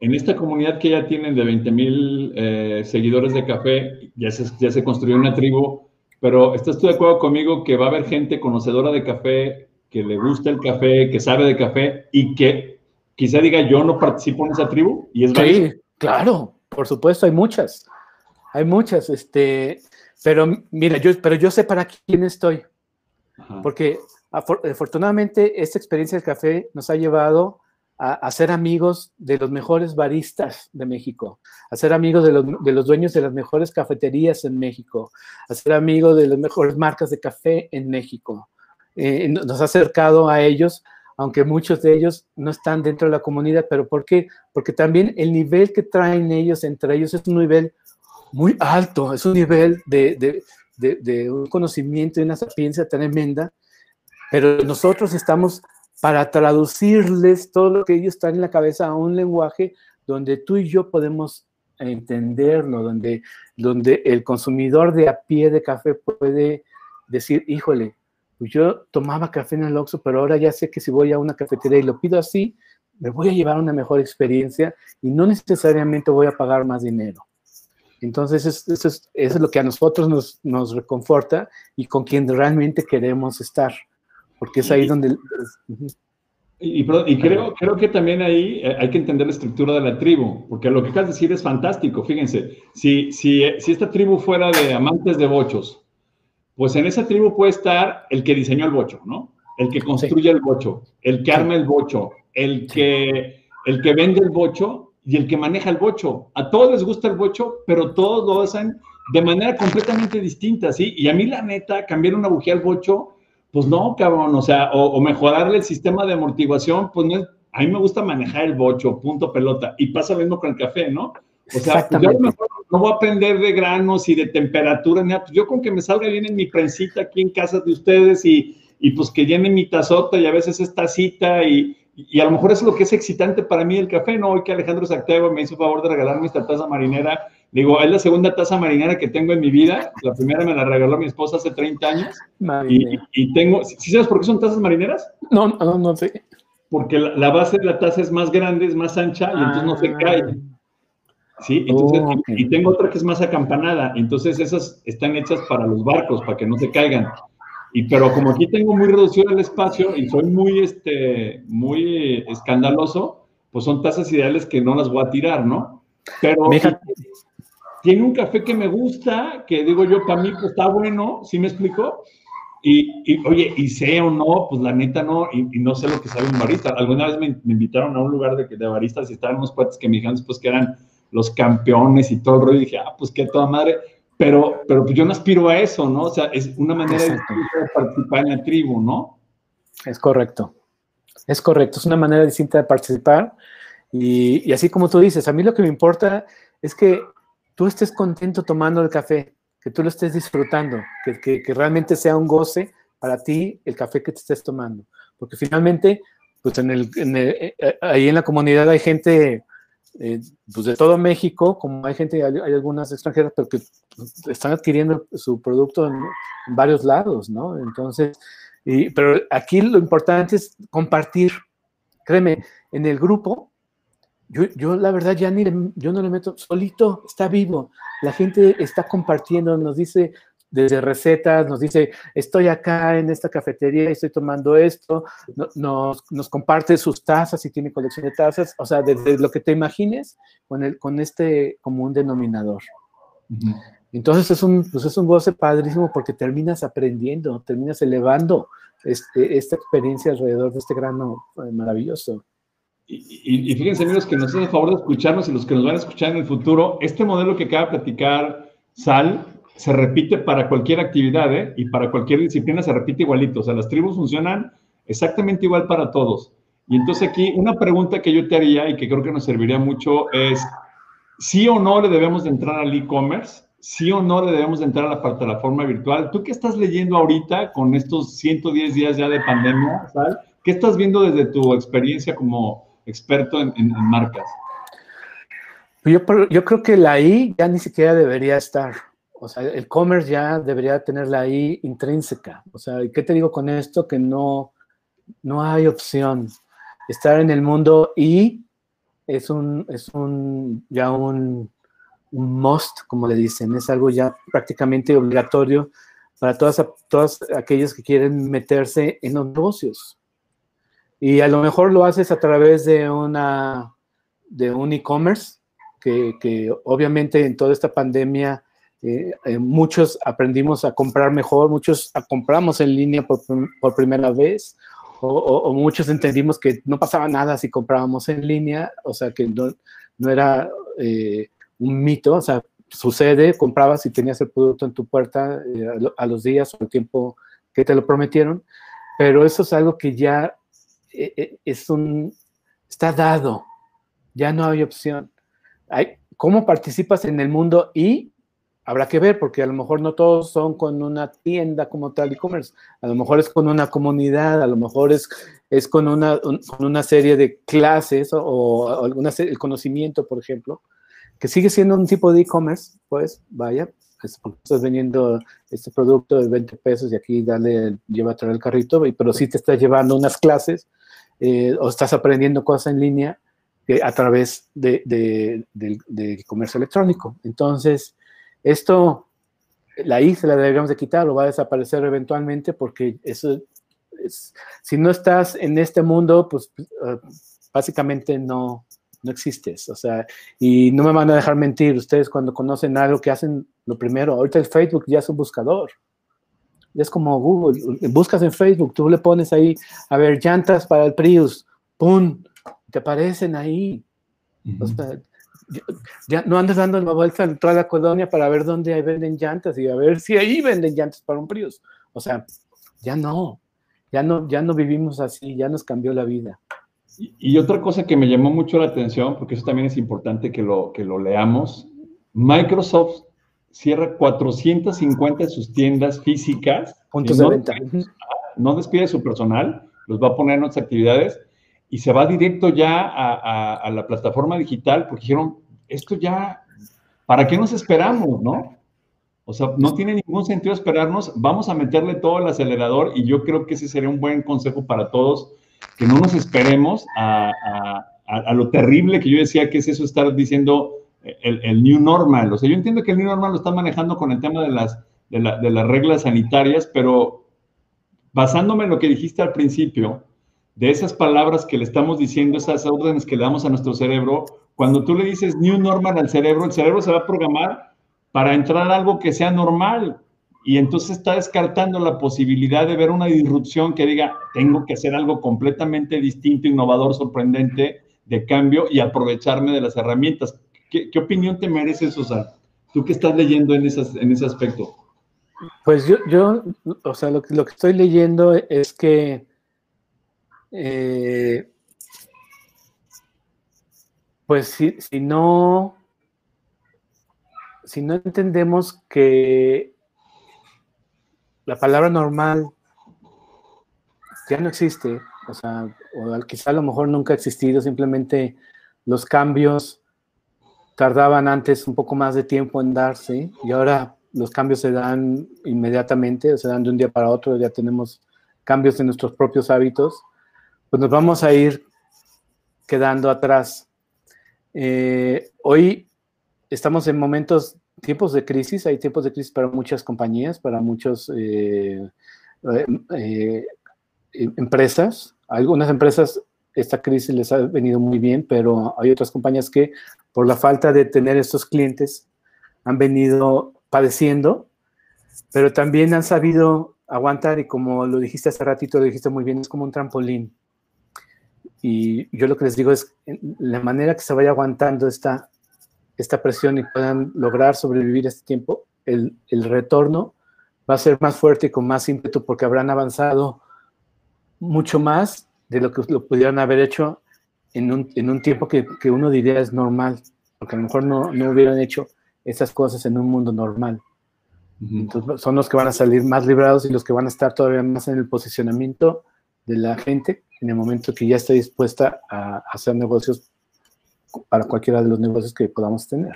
En esta comunidad que ya tienen de 20 mil eh, seguidores de café, ya se, ya se construyó una tribu, pero ¿estás tú de acuerdo conmigo que va a haber gente conocedora de café, que le gusta el café, que sabe de café y que quizá diga yo no participo en esa tribu? Y es sí, claro, por supuesto, hay muchas. Hay muchas, este, pero mira, yo, pero yo sé para quién estoy. Porque afortunadamente esta experiencia del café nos ha llevado a, ser amigos de los mejores baristas de México, a ser amigos de los, dueños de las mejores cafeterías en México, a ser amigos de las mejores marcas de café en México. Eh, nos ha acercado a ellos aunque muchos de ellos no están dentro de la comunidad, pero ¿por qué? Porque también el nivel que traen ellos entre ellos es un nivel muy alto, es un nivel de, de un conocimiento y una sapiencia tremenda, pero nosotros estamos para traducirles todo lo que ellos traen en la cabeza a un lenguaje donde tú y yo podemos entenderlo, donde, donde el consumidor de a pie de café puede decir, híjole, pues yo tomaba café en el Oxxo, pero ahora ya sé que si voy a una cafetería y lo pido así, me voy a llevar una mejor experiencia y no necesariamente voy a pagar más dinero. Entonces, eso es, lo que a nosotros nos, nos, reconforta y con quien realmente queremos estar, porque es ahí donde... Y, creo, creo que también ahí eh, hay que entender la estructura de la tribu, porque lo que acabas de decir es fantástico. Fíjense, si, si, si esta tribu fuera de amantes de bochos, pues en esa tribu puede estar el que diseñó el bocho, ¿no? El que construye el bocho, el que arma el bocho, el que, el que vende el bocho y el que maneja el bocho. A todos les gusta el bocho, pero todos lo hacen de manera completamente distinta, ¿sí? Y a mí la neta, cambiar una bujía al bocho, pues no, cabrón, o sea, o, mejorarle el sistema de amortiguación, pues no a mí me gusta manejar el bocho, punto pelota, y pasa lo mismo con el café, ¿no? O sea, pues yo no voy a aprender de granos y de temperatura, ni pues yo con que me salga bien en mi prensita aquí en casa de ustedes y, y pues que llene mi tazota y a veces esta tacita y, y, a lo mejor eso es lo que es excitante para mí el café, ¿no? Hoy que Alejandro Sactego me hizo favor de regalarme esta taza marinera, digo, es la segunda taza marinera que tengo en mi vida, la primera me la regaló mi esposa hace 30 años y, y, tengo, ¿sí sabes por qué son tazas marineras? No, no, no sé. Porque la, base de la taza es más grande, es más ancha y entonces no se ah. cae. Sí, entonces, y tengo otra que es más acampanada, entonces esas están hechas para los barcos, para que no se caigan. Y pero como aquí tengo muy reducido el espacio y soy muy, este, muy escandaloso, pues son tazas ideales que no las voy a tirar, ¿no? Pero tiene un café que me gusta, que digo yo, para mí pues, está bueno, ¿sí me explico? Y, oye, y sé o no, pues la neta no, y, no sé lo que sabe un barista. Alguna vez me, invitaron a un lugar de, de baristas y estaban unos cuates que me dijeron después que eran los campeones y todo el rollo, y dije, ah, pues qué toda madre, pero, pero pues yo no aspiro a eso, ¿no? O sea, es una manera de participar en la tribu, ¿no? Es correcto, es correcto, es una manera distinta de participar, y, y así como tú dices, a mí lo que me importa es que tú estés contento tomando el café, que tú lo estés disfrutando, que, que, que realmente sea un goce para ti el café que te estés tomando, porque finalmente, pues en el, en el, eh, eh, ahí en la comunidad hay gente eh, pues de todo México, como hay gente, hay, algunas extranjeras, pero que están adquiriendo su producto en, varios lados, ¿no? Entonces, y, pero aquí lo importante es compartir. Créeme, en el grupo, yo, yo la verdad ya ni yo no le meto, solito, está vivo. La gente está compartiendo, nos dice, desde recetas, nos dice, estoy acá en esta cafetería, estoy tomando esto, nos, nos, comparte sus tazas y tiene colección de tazas, o sea, desde lo que te imagines con, el, con este común denominador. Entonces es un, pues es un goce padrísimo porque terminas aprendiendo, terminas elevando este, esta experiencia alrededor de este grano eh, maravilloso. Y, y, fíjense, amigos, que nos hacen el favor de escucharnos y los que nos van a escuchar en el futuro, este modelo que acaba de platicar Sal, se repite para cualquier actividad ¿eh? y para cualquier disciplina se repite igualito. O sea, las tribus funcionan exactamente igual para todos. Y entonces aquí una pregunta que yo te haría y que creo que nos serviría mucho es, ¿sí o no le debemos de entrar al e-commerce? ¿Sí o no le debemos de entrar a la plataforma virtual? ¿Tú qué estás leyendo ahorita con estos 110 días ya de pandemia? ¿Qué estás viendo desde tu experiencia como experto en, marcas? Yo, yo creo que la I ya ni siquiera debería estar. O sea, el commerce ya debería tenerla ahí intrínseca. O sea, ¿qué te digo con esto? Que no, no hay opción. Estar en el mundo y es un, es un ya un, un must, como le dicen, es algo ya prácticamente obligatorio para todas, todas aquellas que quieren meterse en los negocios. Y a lo mejor lo haces a través de una de un e-commerce, que, que obviamente en toda esta pandemia eh, eh, muchos aprendimos a comprar mejor, muchos compramos en línea por, primera vez, o, muchos entendimos que no pasaba nada si comprábamos en línea, o sea, que no, no era eh, un mito, o sea, sucede, comprabas y tenías el producto en tu puerta a, los días o el tiempo que te lo prometieron, pero eso es algo que ya es un, está dado, ya no hay opción. ¿Cómo participas en el mundo? Y habrá que ver, porque a lo mejor no todos son con una tienda como tal e-commerce, a lo mejor es con una comunidad, a lo mejor es, es con, una, con una serie de clases o, alguna el conocimiento, por ejemplo, que sigue siendo un tipo de e-commerce, pues vaya, estás vendiendo este producto de 20 pesos y aquí dale, lleva a traer el carrito, pero sí te estás llevando unas clases eh, o estás aprendiendo cosas en línea eh, a través de, del, comercio electrónico. Entonces, esto, la I se la deberíamos de quitar o va a desaparecer eventualmente porque eso, es, si no estás en este mundo, pues uh, básicamente no, no existes. O sea, y no me van a dejar mentir, ustedes cuando conocen algo que hacen lo primero, ahorita el Facebook ya es un buscador. Es como Google, buscas en Facebook, tú le pones ahí, a ver, llantas para el Prius, ¡pum! Te aparecen ahí. O sea, ya no andas dando la vuelta en toda la colonia para ver dónde venden llantas y a ver si ahí venden llantas para un Prius. O sea, ya no, ya no, ya no vivimos así, ya nos cambió la vida. Y, otra cosa que me llamó mucho la atención, porque eso también es importante que lo, que lo leamos, Microsoft cierra 450 de sus tiendas físicas. Puntos de venta. No despide su personal, los va a poner en otras actividades y se va directo ya a, a, la plataforma digital porque dijeron, esto ya, ¿para qué nos esperamos, no? O sea, no tiene ningún sentido esperarnos, vamos a meterle todo el acelerador y yo creo que ese sería un buen consejo para todos que no nos esperemos a, lo terrible que yo decía que es eso estar diciendo el, new normal. O sea, yo entiendo que el new normal lo está manejando con el tema de las, de, las reglas sanitarias, pero basándome en lo que dijiste al principio, de esas palabras que le estamos diciendo, esas órdenes que le damos a nuestro cerebro, cuando tú le dices new normal al cerebro, el cerebro se va a programar para entrar a algo que sea normal y entonces está descartando la posibilidad de ver una disrupción que diga, tengo que hacer algo completamente distinto, innovador, sorprendente, de cambio y aprovecharme de las herramientas. ¿Qué, opinión te merece, Susana? Tú que estás leyendo en, esas, en ese aspecto. Pues yo, yo, o sea, lo, lo que estoy leyendo es que eh, pues si, si no, si no entendemos que la palabra normal ya no existe, o sea, o quizá a lo mejor nunca ha existido, simplemente los cambios tardaban antes un poco más de tiempo en darse y ahora los cambios se dan inmediatamente, se dan de un día para otro, ya tenemos cambios en nuestros propios hábitos, pues nos vamos a ir quedando atrás. Eh, hoy estamos en momentos tiempos de crisis, hay tiempos de crisis para muchas compañías, para muchas eh, eh, empresas. Algunas empresas esta crisis les ha venido muy bien, pero hay otras compañías que por la falta de tener estos clientes han venido padeciendo, pero también han sabido aguantar y como lo dijiste hace ratito, lo dijiste muy bien, es como un trampolín. Y yo lo que les digo es, la manera que se vaya aguantando esta, esta presión y puedan lograr sobrevivir este tiempo, el, el, retorno va a ser más fuerte y con más ímpetu porque habrán avanzado mucho más de lo que lo pudieran haber hecho en un, en un tiempo que, que, uno diría es normal, porque a lo mejor no, no hubieran hecho esas cosas en un mundo normal. Entonces, son los que van a salir más librados y los que van a estar todavía más en el posicionamiento de la gente en el momento que ya esté dispuesta a hacer negocios para cualquiera de los negocios que podamos tener.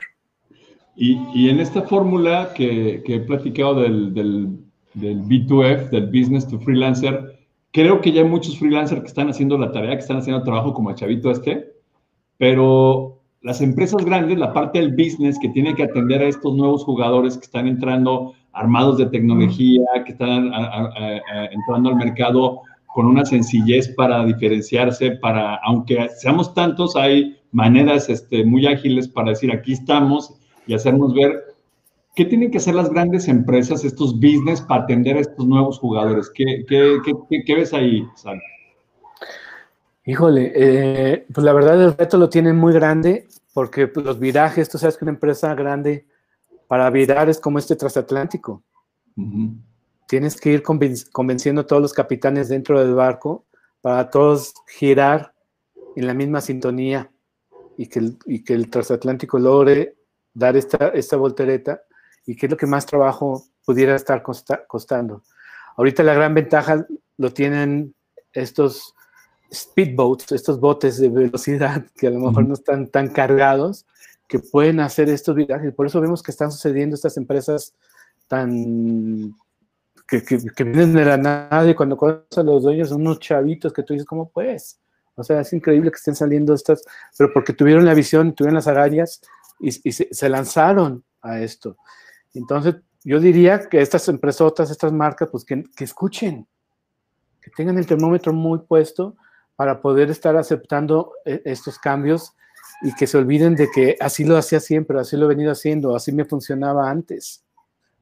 Y, y en esta fórmula que, que, he platicado del, del, del, B2F, del Business to Freelancer, creo que ya hay muchos freelancers que están haciendo la tarea, que están haciendo trabajo como el chavito este, pero las empresas grandes, la parte del business que tiene que atender a estos nuevos jugadores que están entrando armados de tecnología, que están entrando al mercado con una sencillez para diferenciarse, para, aunque seamos tantos, hay maneras este, muy ágiles para decir aquí estamos y hacernos ver qué tienen que hacer las grandes empresas, estos business, para atender a estos nuevos jugadores. ¿Qué, qué, ves ahí, Sal? Híjole, eh, pues la verdad el reto lo tienen muy grande porque los virajes, tú sabes que una empresa grande para virar es como este transatlántico. Tienes que ir convenciendo a todos los capitanes dentro del barco para todos girar en la misma sintonía y que el, y que el transatlántico logre dar esta, esta voltereta y que es lo que más trabajo pudiera estar costando. Ahorita la gran ventaja lo tienen estos speedboats, estos botes de velocidad que a lo mejor no están tan cargados, que pueden hacer estos viajes. Por eso vemos que están sucediendo estas empresas tan que, que, vienen de la nada y cuando conoces a los dueños son unos chavitos que tú dices, ¿cómo puedes? O sea, es increíble que estén saliendo estas, pero porque tuvieron la visión, tuvieron las agallas y, se, lanzaron a esto. Entonces, yo diría que estas empresotas, estas marcas, pues que, que escuchen, que tengan el termómetro muy puesto para poder estar aceptando eh, estos cambios y que se olviden de que así lo hacía siempre, así lo he venido haciendo, así me funcionaba antes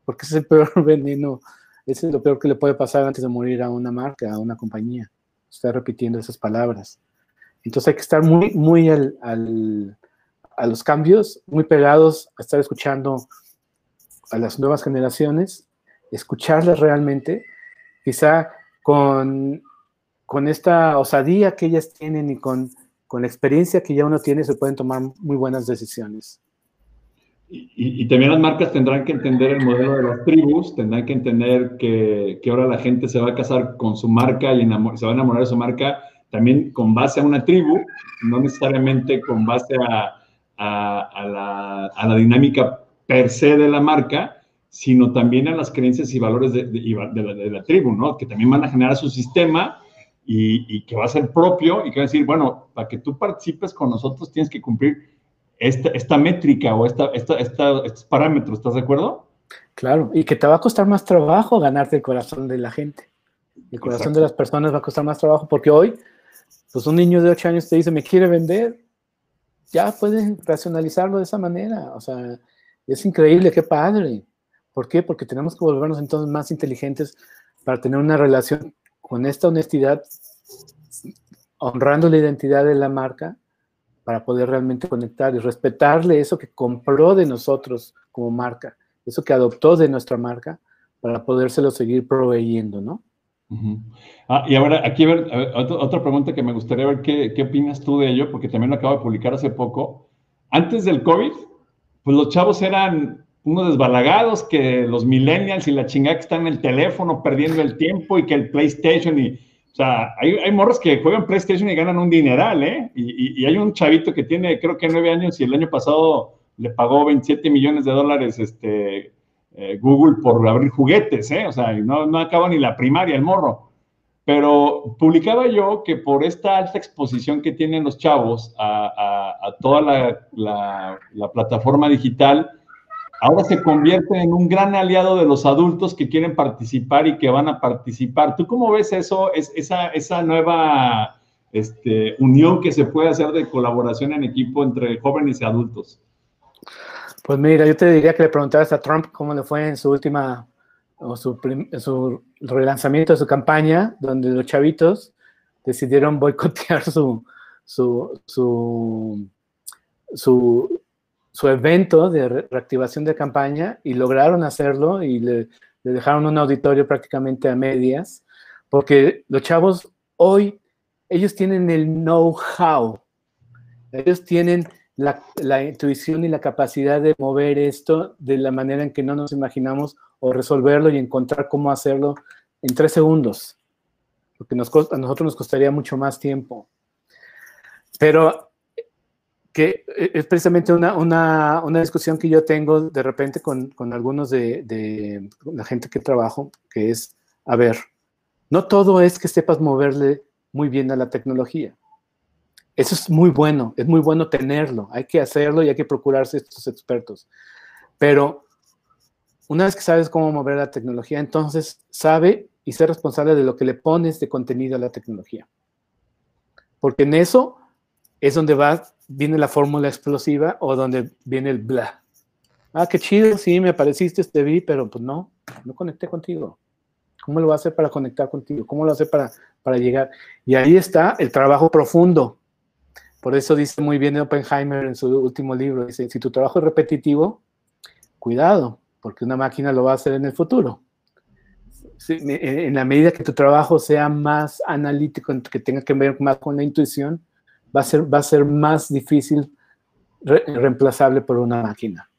porque es el peor [laughs] veneno, es lo peor que le puede pasar antes de morir a una marca, a una compañía. Está repitiendo esas palabras. Entonces hay que estar muy, muy al, a los cambios, muy pegados, a estar escuchando a las nuevas generaciones, escucharlas realmente, quizá con, con esta osadía que ellas tienen y con, con la experiencia que ya uno tiene, se pueden tomar muy buenas decisiones. Y, también las marcas tendrán que entender el modelo de las tribus, tendrán que entender que, ahora la gente se va a casar con su marca y se va a enamorar de su marca también con base a una tribu, no necesariamente con base a, la, dinámica per se de la marca, sino también a las creencias y valores de, de, la, tribu, ¿no? Que también van a generar su sistema y, y que va a ser propio y que va a decir, bueno, para que tú participes con nosotros tienes que cumplir esta, métrica o esta, estos parámetros, ¿estás de acuerdo? Claro, y que te va a costar más trabajo ganarte el corazón de la gente. El corazón de las personas va a costar más trabajo porque hoy, pues un niño de 8 años te dice, me quiere vender, ya puedes racionalizarlo de esa manera. O sea, es increíble, qué padre. ¿Por qué? Porque tenemos que volvernos entonces más inteligentes para tener una relación con esta honestidad, honrando la identidad de la marca para poder realmente conectar y respetarle eso que compró de nosotros como marca, eso que adoptó de nuestra marca, para podérselo seguir proveyendo, ¿no? ah, y ahora, aquí ver, otra pregunta que me gustaría ver qué, qué opinas tú de ello, porque también lo acabo de publicar hace poco. Antes del COVID, pues los chavos eran unos desbalagados, que los millennials y la chingada que están en el teléfono perdiendo el tiempo y que el PlayStation y o sea, hay, hay morros que juegan PlayStation y ganan un dineral, ¿eh? Y, hay un chavito que tiene, creo que nueve años y el año pasado le pagó 27 millones de dólares este, eh, Google por abrir juguetes, ¿eh? O sea, no, no acaba ni la primaria el morro. Pero publicaba yo que por esta alta exposición que tienen los chavos a, a, toda la, la, la plataforma digital, ahora se convierte en un gran aliado de los adultos que quieren participar y que van a participar. ¿Tú cómo ves eso, es, esa, nueva este, unión que se puede hacer de colaboración en equipo entre jóvenes y adultos? Pues mira, yo te diría que le preguntaras a Trump cómo le fue en su última, o su, su relanzamiento de su campaña, donde los chavitos decidieron boicotear su, su, su, su su evento de reactivación de campaña y lograron hacerlo y le, dejaron un auditorio prácticamente a medias, porque los chavos hoy, ellos tienen el know-how, ellos tienen la, la, intuición y la capacidad de mover esto de la manera en que no nos imaginamos o resolverlo y encontrar cómo hacerlo en tres segundos, porque nos, a nosotros nos costaría mucho más tiempo. Pero que eh, es precisamente una, una, una, discusión que yo tengo de repente con, con algunos de, de, la gente que trabajo, que es, a ver, no todo es que sepas moverle muy bien a la tecnología. Eso es muy bueno, es muy bueno tenerlo, hay que hacerlo y hay que procurarse estos expertos. Pero una vez que sabes cómo mover la tecnología, entonces sabe y ser responsable de lo que le pones de contenido a la tecnología. Porque en eso es donde va, viene la fórmula explosiva o donde viene el bla. Ah, qué chido, sí, me apareciste, te vi, pero pues no, no conecté contigo. ¿Cómo lo va a hacer para conectar contigo? ¿Cómo lo hacer para, para llegar? Y ahí está el trabajo profundo. Por eso dice muy bien Oppenheimer en su último libro, dice, si tu trabajo es repetitivo, cuidado, porque una máquina lo va a hacer en el futuro. en la medida que tu trabajo sea más analítico, que tenga que ver más con la intuición, va a ser, va a ser más difícil reemplazable por una máquina.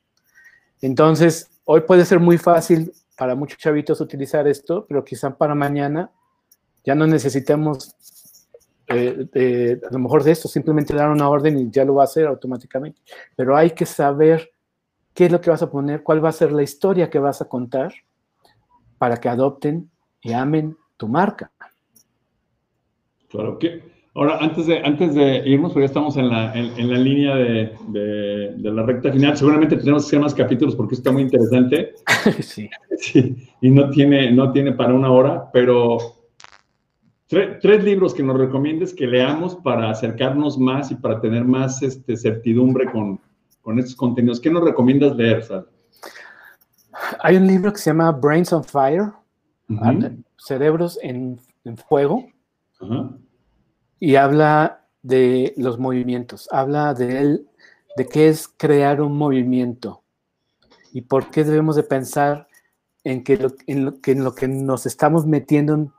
Entonces, hoy puede ser muy fácil para muchos chavitos utilizar esto, pero quizá para mañana ya no necesitamos eh, a lo mejor de esto, simplemente dar una orden y ya lo va a hacer automáticamente. Pero hay que saber qué es lo que vas a poner, cuál va a ser la historia que vas a contar para que adopten y amen tu marca. Claro que. Ahora, antes de, antes de irnos, porque ya estamos en la, en, la línea de, de, la recta final, seguramente tenemos que hacer más capítulos porque está muy interesante. [laughs] sí. sí. Y no tiene, no tiene para una hora, pero tres, libros que nos recomiendes que leamos para acercarnos más y para tener más este, certidumbre con, con estos contenidos. ¿Qué nos recomiendas leer, Sal? Hay un libro que se llama Brains on Fire, Cerebros en, Fuego, y habla de los movimientos, habla de él, de qué es crear un movimiento y por qué debemos de pensar en que, en lo, que, en lo que nos estamos metiendo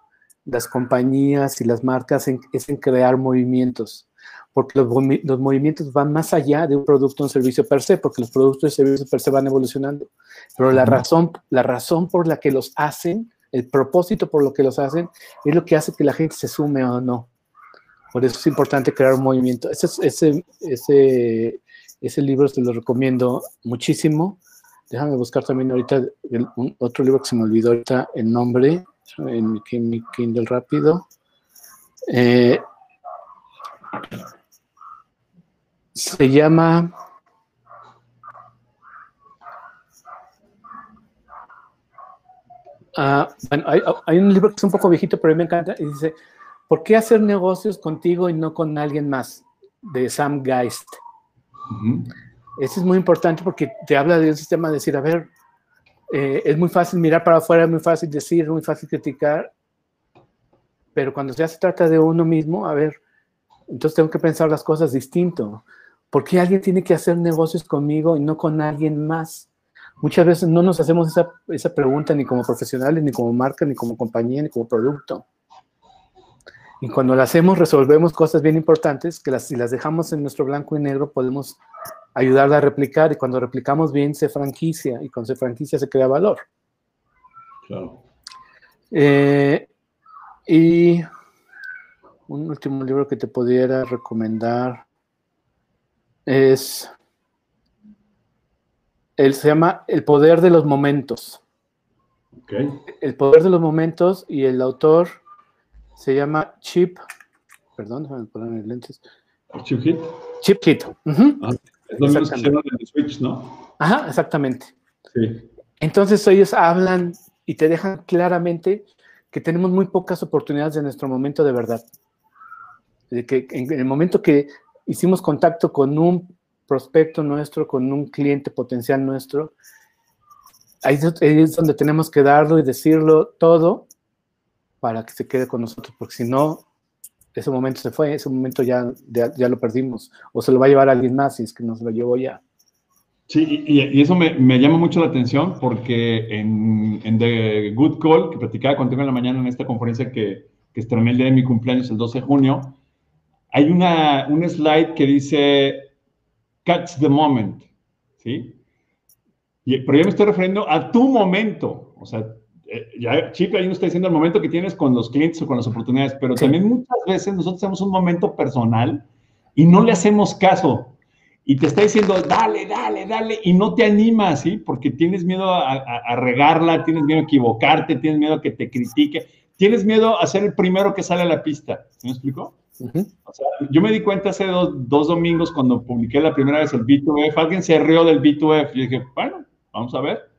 las compañías y las marcas es en crear movimientos, porque los, los, movimientos van más allá de un producto o un servicio per se, porque los productos y servicios per se van evolucionando. Pero la razón, la razón por la que los hacen, el propósito por lo que los hacen, es lo que hace que la gente se sume o no. Por eso es importante crear un movimiento. Ese, ese, ese, ese libro se lo recomiendo muchísimo. Déjame buscar también ahorita otro libro que se me olvidó ahorita el nombre en mi, Kindle rápido. Eh, se llama ah, bueno, hay, un libro que es un poco viejito, pero a mí me encanta, y dice, ¿por qué hacer negocios contigo y no con alguien más? De Sam Geist. Eso es muy importante porque te habla de un sistema de decir, a ver, eh, es muy fácil mirar para afuera, es muy fácil decir, es muy fácil criticar, pero cuando ya se trata de uno mismo, a ver, entonces tengo que pensar las cosas distinto. ¿Por qué alguien tiene que hacer negocios conmigo y no con alguien más? Muchas veces no nos hacemos esa, esa pregunta ni como profesionales, ni como marca, ni como compañía, ni como producto. Y cuando la hacemos, resolvemos cosas bien importantes que las, si las dejamos en nuestro blanco y negro, podemos ayudarla a replicar y cuando replicamos bien se franquicia y cuando se franquicia se crea valor. Claro. Eh, y un último libro que te pudiera recomendar es, él se llama El poder de los momentos. El poder de los momentos y el autor se llama Chip, perdón, déjame poner lentes. Chip Hit. Chip Hit. Es lo mismo que en Switch, ¿no? Ajá, exactamente. Sí. Entonces ellos hablan y te dejan claramente que tenemos muy pocas oportunidades en nuestro momento de verdad. De que en el momento que hicimos contacto con un prospecto nuestro, con un cliente potencial nuestro, ahí es donde tenemos que darlo y decirlo todo para que se quede con nosotros, porque si no, ese momento se fue, ese momento ya, ya, lo perdimos, o se lo va a llevar alguien más si es que nos lo llevó ya. Sí, y, eso me, me, llama mucho la atención porque en, en, The Good Call, que platicaba contigo en la mañana en esta conferencia que, que estrené el día de mi cumpleaños, el 12 de junio, hay una, un slide que dice Catch the Moment, ¿sí? Y, pero yo me estoy refiriendo a tu momento, o sea, ya, Chip, ahí está diciendo el momento que tienes con los clientes o con las oportunidades, pero también muchas veces nosotros tenemos un momento personal y no le hacemos caso. Y te está diciendo, dale, dale, dale, y no te animas, ¿sí? Porque tienes miedo a, regarla, tienes miedo a equivocarte, tienes miedo a que te critique, tienes miedo a ser el primero que sale a la pista. ¿Me explico? o sea, yo me di cuenta hace dos, dos, domingos cuando publiqué la primera vez el B2F, alguien se rió del B2F. Y dije, bueno, vamos a ver.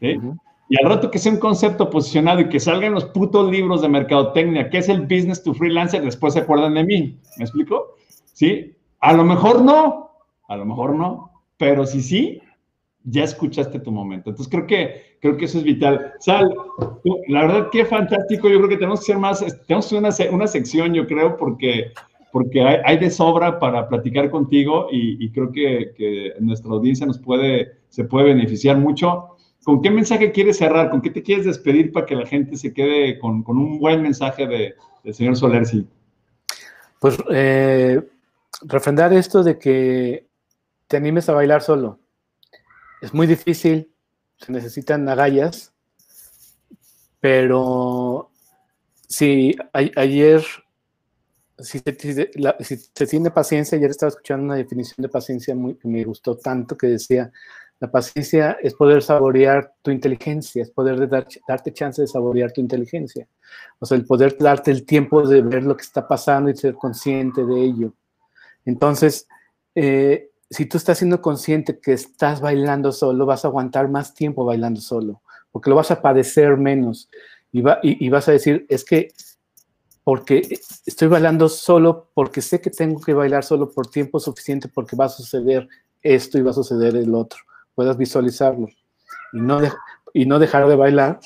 ¿sí? Y al rato que sea un concepto posicionado y que salgan los putos libros de mercadotecnia, que es el business to freelancer, después se acuerdan de mí. ¿Me explico? ¿Sí? A lo mejor no, a lo mejor no, pero si sí, ya escuchaste tu momento. Entonces creo que, creo que eso es vital. Sal, la verdad que fantástico. Yo creo que tenemos que ser más, tenemos una, una sección, yo creo, porque, porque hay, de sobra para platicar contigo y, creo que, que, nuestra audiencia nos puede, se puede beneficiar mucho. ¿Con qué mensaje quieres cerrar? ¿Con qué te quieres despedir para que la gente se quede con, un buen mensaje de, del señor Solersi? Pues eh, refrendar esto de que te animes a bailar solo. Es muy difícil, se necesitan agallas, pero si ayer, si se, tiene paciencia, ayer estaba escuchando una definición de paciencia muy, que me gustó tanto que decía, la paciencia es poder saborear tu inteligencia, es poder darte chance de saborear tu inteligencia. O sea, el poder darte el tiempo de ver lo que está pasando y ser consciente de ello. Entonces, eh, si tú estás siendo consciente que estás bailando solo, vas a aguantar más tiempo bailando solo, porque lo vas a padecer menos. Y, y, vas a decir, es que porque estoy bailando solo, porque sé que tengo que bailar solo por tiempo suficiente, porque va a suceder esto y va a suceder el otro. Puedas visualizarlo y no, y no dejar de bailar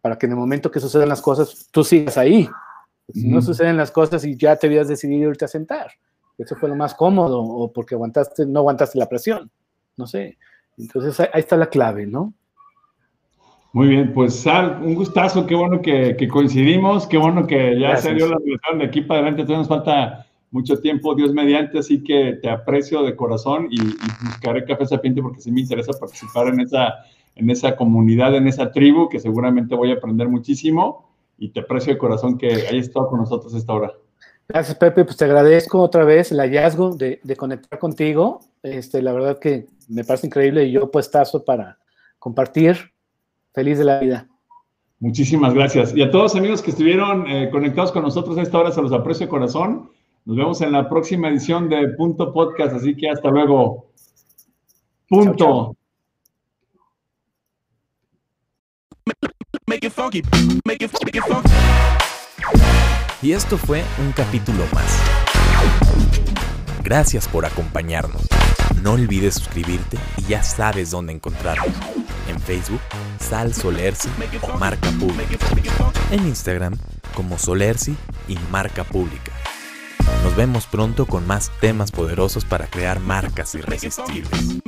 para que en el momento que sucedan las cosas, tú sigas ahí. Si no suceden las cosas y ya te habías decidido irte a sentar eso fue lo más cómodo, o porque aguantaste, no aguantaste la presión, no sé. Entonces ahí, está la clave, ¿no? Muy bien, pues Sal, un gustazo, qué bueno que, coincidimos, qué bueno que ya se dio la relación de aquí para adelante, todavía nos falta mucho tiempo, Dios mediante, así que te aprecio de corazón y, buscaré Café Sapiente porque sí me interesa participar en esa, en esa comunidad, en esa tribu, que seguramente voy a aprender muchísimo y te aprecio de corazón que hayas estado con nosotros esta hora. Gracias, Pepe. Pues te agradezco otra vez el hallazgo de, conectar contigo. Este, la verdad que me parece increíble y yo puestazo para compartir. Feliz de la vida. Muchísimas gracias. Y a todos amigos que estuvieron eh, conectados con nosotros a esta hora, se los aprecio de corazón. Nos vemos en la próxima edición de Punto Podcast, así que hasta luego. Punto. Y esto fue un capítulo más. Gracias por acompañarnos. No olvides suscribirte y ya sabes dónde encontrarnos. En Facebook, Sal Solersi o Marca Pública. En Instagram, como Solersi y Marca Pública. Nos vemos pronto con más temas poderosos para crear marcas irresistibles.